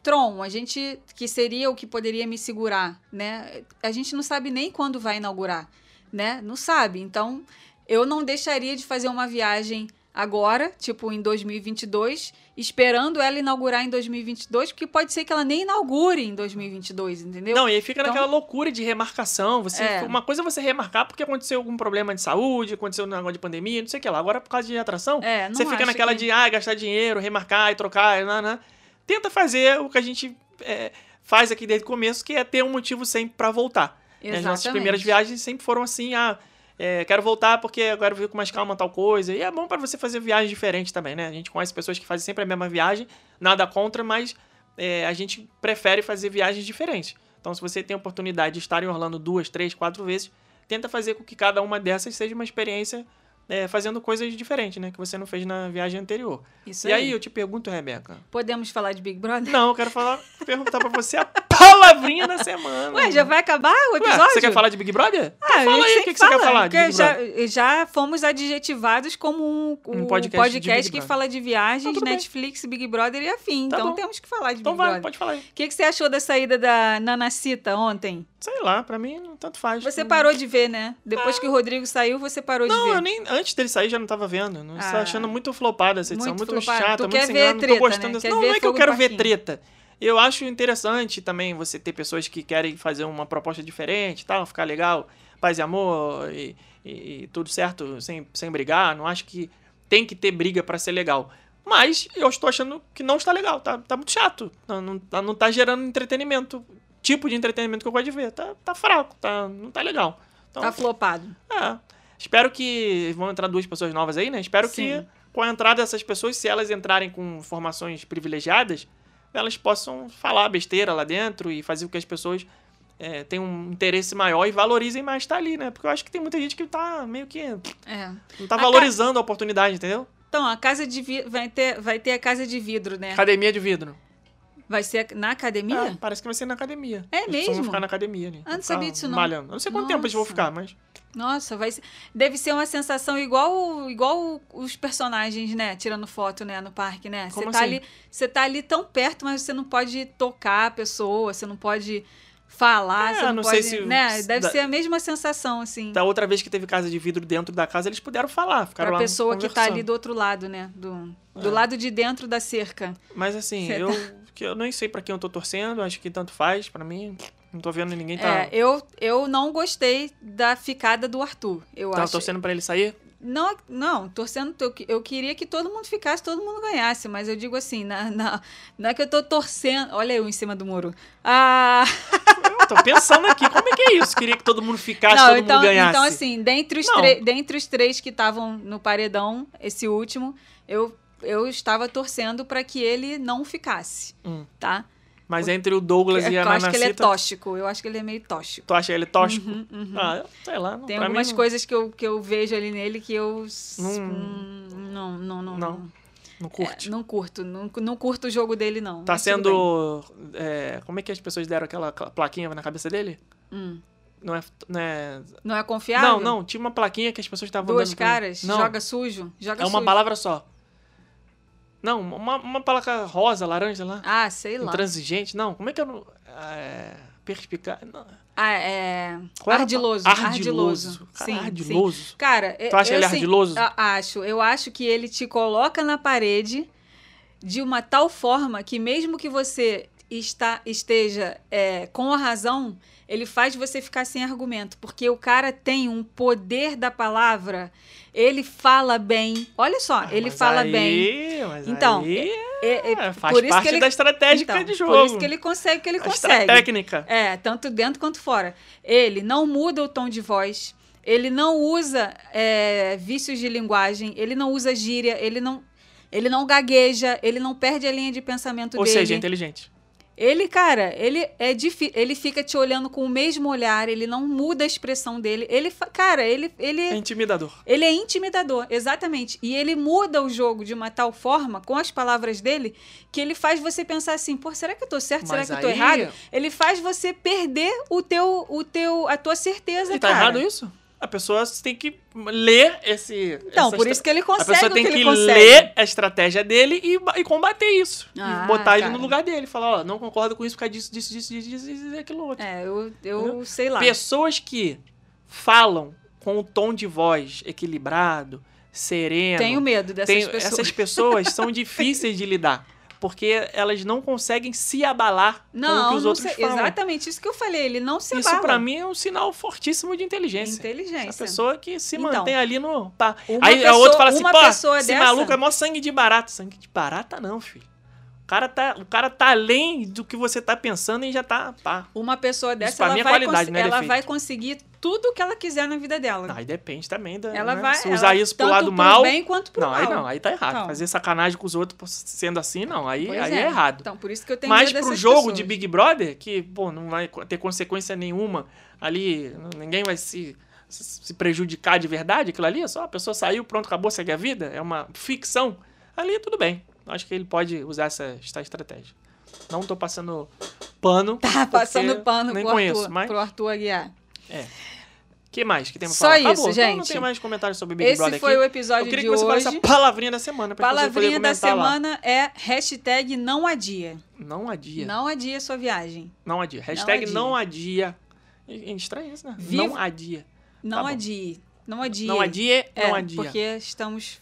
Tron, a gente que seria o que poderia me segurar, né? A gente não sabe nem quando vai inaugurar, né? Não sabe. Então, eu não deixaria de fazer uma viagem agora, tipo em 2022, esperando ela inaugurar em 2022, porque pode ser que ela nem inaugure em 2022, entendeu? Não, e aí fica Então- naquela loucura de remarcação. Você, É. Uma coisa é você remarcar porque aconteceu algum problema de saúde, aconteceu um negócio de pandemia, não sei o que lá. Agora, por causa de atração, É, não você fica naquela que- de ah, gastar dinheiro, remarcar e trocar. Né, né. Tenta fazer o que a gente é, faz aqui desde o começo, que é ter um motivo sempre pra voltar. Né, As nossas Exatamente. primeiras viagens sempre foram assim, ah, é, quero voltar porque eu quero ver com mais calma tal coisa. E é bom pra você fazer viagens diferentes também, né? A gente conhece pessoas que fazem sempre a mesma viagem, nada contra, mas é, a gente prefere fazer viagens diferentes. Então, se você tem a oportunidade de estar em Orlando duas, três, quatro vezes, tenta fazer com que cada uma dessas seja uma experiência é, fazendo coisas diferentes, né? Que você não fez na viagem anterior. Isso e aí, eu te pergunto, Rebeca. Podemos falar de Big Brother? Não, eu quero falar, perguntar pra você a palavrinha da semana. Ué, já vai acabar o Ué, episódio? você quer falar de Big Brother? Ah, Então fala aí o que, que você quer fala, falar de Big já, já fomos adjetivados como um, Um um podcast podcast, que fala de viagens, Então, bem. Netflix, Big Brother e afim. Tá então bom. temos que falar de Então Big vai, Brother. pode falar aí. O que, que você achou da saída da Nanacita ontem? Sei lá, pra mim, tanto faz. Você parou de ver, né? Depois que o Rodrigo saiu, você parou de Não, ver. eu nem, antes dele sair já não tava vendo. Não Ah. achando muito flopada essa edição, Muito muito, chata, muito sem graça, não tô gostando né? dessa. Quer Não, não é que eu quero ver treta. Eu acho interessante também você ter pessoas que querem fazer uma proposta diferente, e tal, ficar legal, paz e amor e, e- e tudo certo, sem, sem brigar. Não acho que tem que ter briga pra ser legal. Mas eu estou achando que não está legal, tá, tá muito chato. Não, não, não tá gerando entretenimento. Tipo de entretenimento que eu gosto de ver. Tá, tá fraco, tá, não tá legal. Então, Tá flopado. é. Espero que vão entrar duas pessoas novas aí, né? Espero que Sim. com a entrada dessas pessoas, se elas entrarem com formações privilegiadas, elas possam falar besteira lá dentro e fazer com que as pessoas é, tenham um interesse maior e valorizem mais estar ali, né? Porque eu acho que tem muita gente que tá meio que. É. não tá A valorizando a oportunidade, entendeu? Então, a casa de vi... vai ter vai ter a casa de vidro, né? Academia de vidro. Vai ser na academia? É, parece que vai ser na academia. É pessoas mesmo? Vão ficar na academia ali. Ah, não Vão ficar sabia disso, não. Malhando. Eu não sei quanto tempo eles vão Nossa. ficar, mas. Nossa, vai ser... deve ser uma sensação igual igual os personagens, né, tirando foto, né, no parque, né? Você tá assim? ali, você tá ali tão perto, mas você não pode tocar a pessoa, você não pode falar, É, você não, não pode, sei se- né? Deve dá- ser a mesma sensação assim. Da outra vez que teve casa de vidro dentro da casa, eles puderam falar. Ficaram Pra lá pessoa que tá ali do outro lado, né, do do É. lado de dentro da cerca. Mas assim, Cê eu, tá- que eu nem sei pra quem eu tô torcendo, acho que tanto faz, pra mim, não tô vendo ninguém tá, É, eu eu não gostei da ficada do Arthur. Eu tá acho torcendo pra ele sair. Não, não, torcendo. Eu, eu queria que todo mundo ficasse, todo mundo ganhasse, mas eu digo assim, na, na- não é que eu tô torcendo. Olha eu em cima do muro. Ah, Eu tô pensando aqui, como é que é isso? Queria que todo mundo ficasse, não, todo então, mundo ganhasse. então, assim, dentre os, dentre os três que estavam no paredão, esse último, eu, eu estava torcendo para que ele não ficasse, Hum. tá? Mas entre o Douglas Eu e a acho que ele é Nanacita, tóxico, eu acho que ele é meio tóxico. tu acha ele tóxico? Uhum, uhum. Ah, eu- sei lá. Não, Tem algumas não- coisas que eu, que eu vejo ali nele que eu. hum, Não, não, não. Não, Não curte. É, não curto, não, não curto o jogo dele, não. tá mas sendo... é, como é que as pessoas deram aquela plaquinha na cabeça dele? Hum. Não é... Não, é... Não é confiável? não, não, tinha uma plaquinha que as pessoas estavam Duas caras? Joga sujo? Joga é uma sujo. palavra só. Não, uma, uma placa rosa, laranja lá. Ah, sei lá. Intransigente, não. Como é que eu não. É, perspicaz. Não. Ah, é. Qual Ardiloso. pa- Ardiloso. Cara, Sim, ardiloso. sim. Cara, Tu acha eu, ele assim, ardiloso? acho. Eu acho que ele te coloca na parede de uma tal forma que mesmo que você está, esteja é, com a razão, ele faz você ficar sem argumento. Porque o cara tem um poder da palavra. Ele fala bem. Olha só, Ah, ele fala aí- bem. Então, aí É, é- é, faz por isso parte que ele, da estratégia então, de jogo. Por isso que ele consegue que ele a consegue. técnica. É, tanto dentro quanto fora. Ele não muda o tom de voz, ele não usa é, vícios de linguagem, ele não usa gíria, ele não, ele não gagueja, ele não perde a linha de pensamento Ou dele. seja, inteligente. Ele, cara, ele é ele fica te olhando com o mesmo olhar, ele não muda a expressão dele. Ele, cara, ele, ele É intimidador. ele é intimidador, exatamente. E ele muda o jogo de uma tal forma, com as palavras dele, que ele faz você pensar assim, pô, será que eu tô certo? será Mas que eu tô aí- errado? Ele faz você perder o teu, o teu, a tua certeza, E tá cara. errado isso? A pessoa tem que ler esse. Então, por isso que ele A consegue pessoa o tem que, que, ele ler a estratégia dele e, e combater isso. Ah, e botar ele cara. no lugar dele. Falar, ó, não concordo com isso por causa disso, disso, disso, disso, disso, disso aquilo outro. É, eu, eu Entendeu? sei lá. Pessoas que falam com o tom de voz equilibrado, sereno. Tenho medo dessas tem- pessoas. Essas pessoas são difíceis de lidar. Porque elas não conseguem se abalar com o Não, que os não outros sei, falam. exatamente isso que eu falei. Ele não se Isso abala. pra mim é um sinal fortíssimo de inteligência. Inteligência. Essa pessoa que se Então, mantém ali no. Pá. Aí a pessoa- outra fala assim, pô, esse dessa- maluco é mó sangue de barata. Sangue de barata não, filho. O cara tá, o cara tá além do que você tá pensando e já tá. Pá. Uma pessoa dessa, ela, é vai, qualidade, cons- não é ela vai conseguir tudo o que ela quiser na vida dela. Aí depende também da. ela né? vai Se usar ela- isso pro lado mal. Pro bem quanto pro não, mal. aí não, aí tá errado. Então. Fazer sacanagem com os outros sendo assim, não. Aí, Pois aí é. errado. Então, por isso que eu tenho Mas pro jogo pessoas. de Big Brother, que, pô, não vai ter consequência nenhuma ali, ninguém vai se, se prejudicar de verdade, aquilo ali é só a pessoa saiu, pronto, acabou, segue a vida, é uma ficção. Ali tudo bem. Acho que ele pode usar essa, essa estratégia. Não tô passando pano. Tá passando pano nem pro, conheço, Arthur, mas pro Arthur Aguiar. que mais que tem pra Só falar? isso, Acabou. Então gente. não tem mais comentários sobre Big Esse Brother foi aqui. o episódio Eu queria de que você hoje. falasse a palavrinha da semana pra Palavrinha da comentar lá. semana é hashtag não adia. Não adia. Não adia sua viagem. Não adia. Hashtag adia. não adia. É estranho isso, né? Viva- Não adia. Não bom. adie. Não adie. Não adie, É, não adia. porque estamos...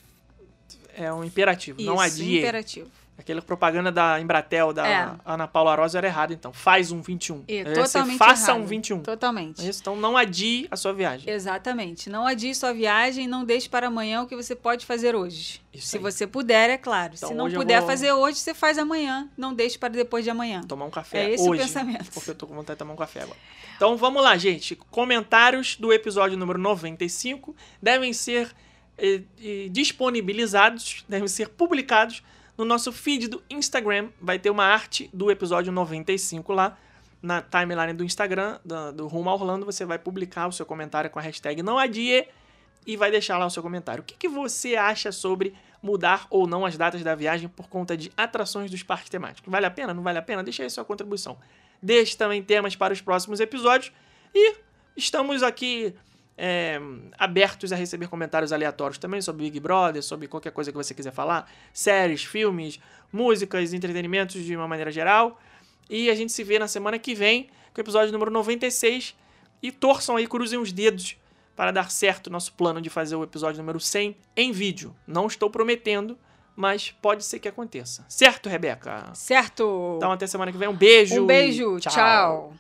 É um imperativo. não Isso, adie. imperativo. Aquela propaganda da Embratel, da É. Ana Paula Rosa era errada, então. Faz um 21. É, Deve ser totalmente faça errado. um 21. Totalmente. É isso, então não adie a sua viagem. Exatamente. Não adie sua viagem, não deixe para amanhã o que você pode fazer hoje. Isso Se aí. você puder, é claro. Então, Se não puder vou- fazer hoje, você faz amanhã. Não deixe para depois de amanhã. Tomar um café É esse o pensamento. Porque eu tô com vontade de tomar um café agora. Então vamos lá, gente. Comentários do episódio número 95 devem ser disponibilizados, devem ser publicados no nosso feed do Instagram. Vai ter uma arte do episódio 95 lá. Na timeline do Instagram, do, do Rumo a Orlando, você vai publicar o seu comentário com a hashtag não adie e vai deixar lá o seu comentário. O que, que você acha sobre mudar ou não as datas da viagem por conta de atrações dos parques temáticos? Vale a pena? Não vale a pena? Deixa aí sua contribuição. Deixe também temas para os próximos episódios e estamos aqui é, abertos a receber comentários aleatórios também sobre Big Brother, sobre qualquer coisa que você quiser falar, séries, filmes, músicas, entretenimentos de uma maneira geral. E a gente se vê na semana que vem com o episódio número 96 e torçam aí, cruzem os dedos para dar certo o nosso plano de fazer o episódio número 100 em vídeo. Não estou prometendo, mas pode ser que aconteça. Certo, Rebeca? Certo? Então até semana que vem. Um beijo. um beijo. e tchau.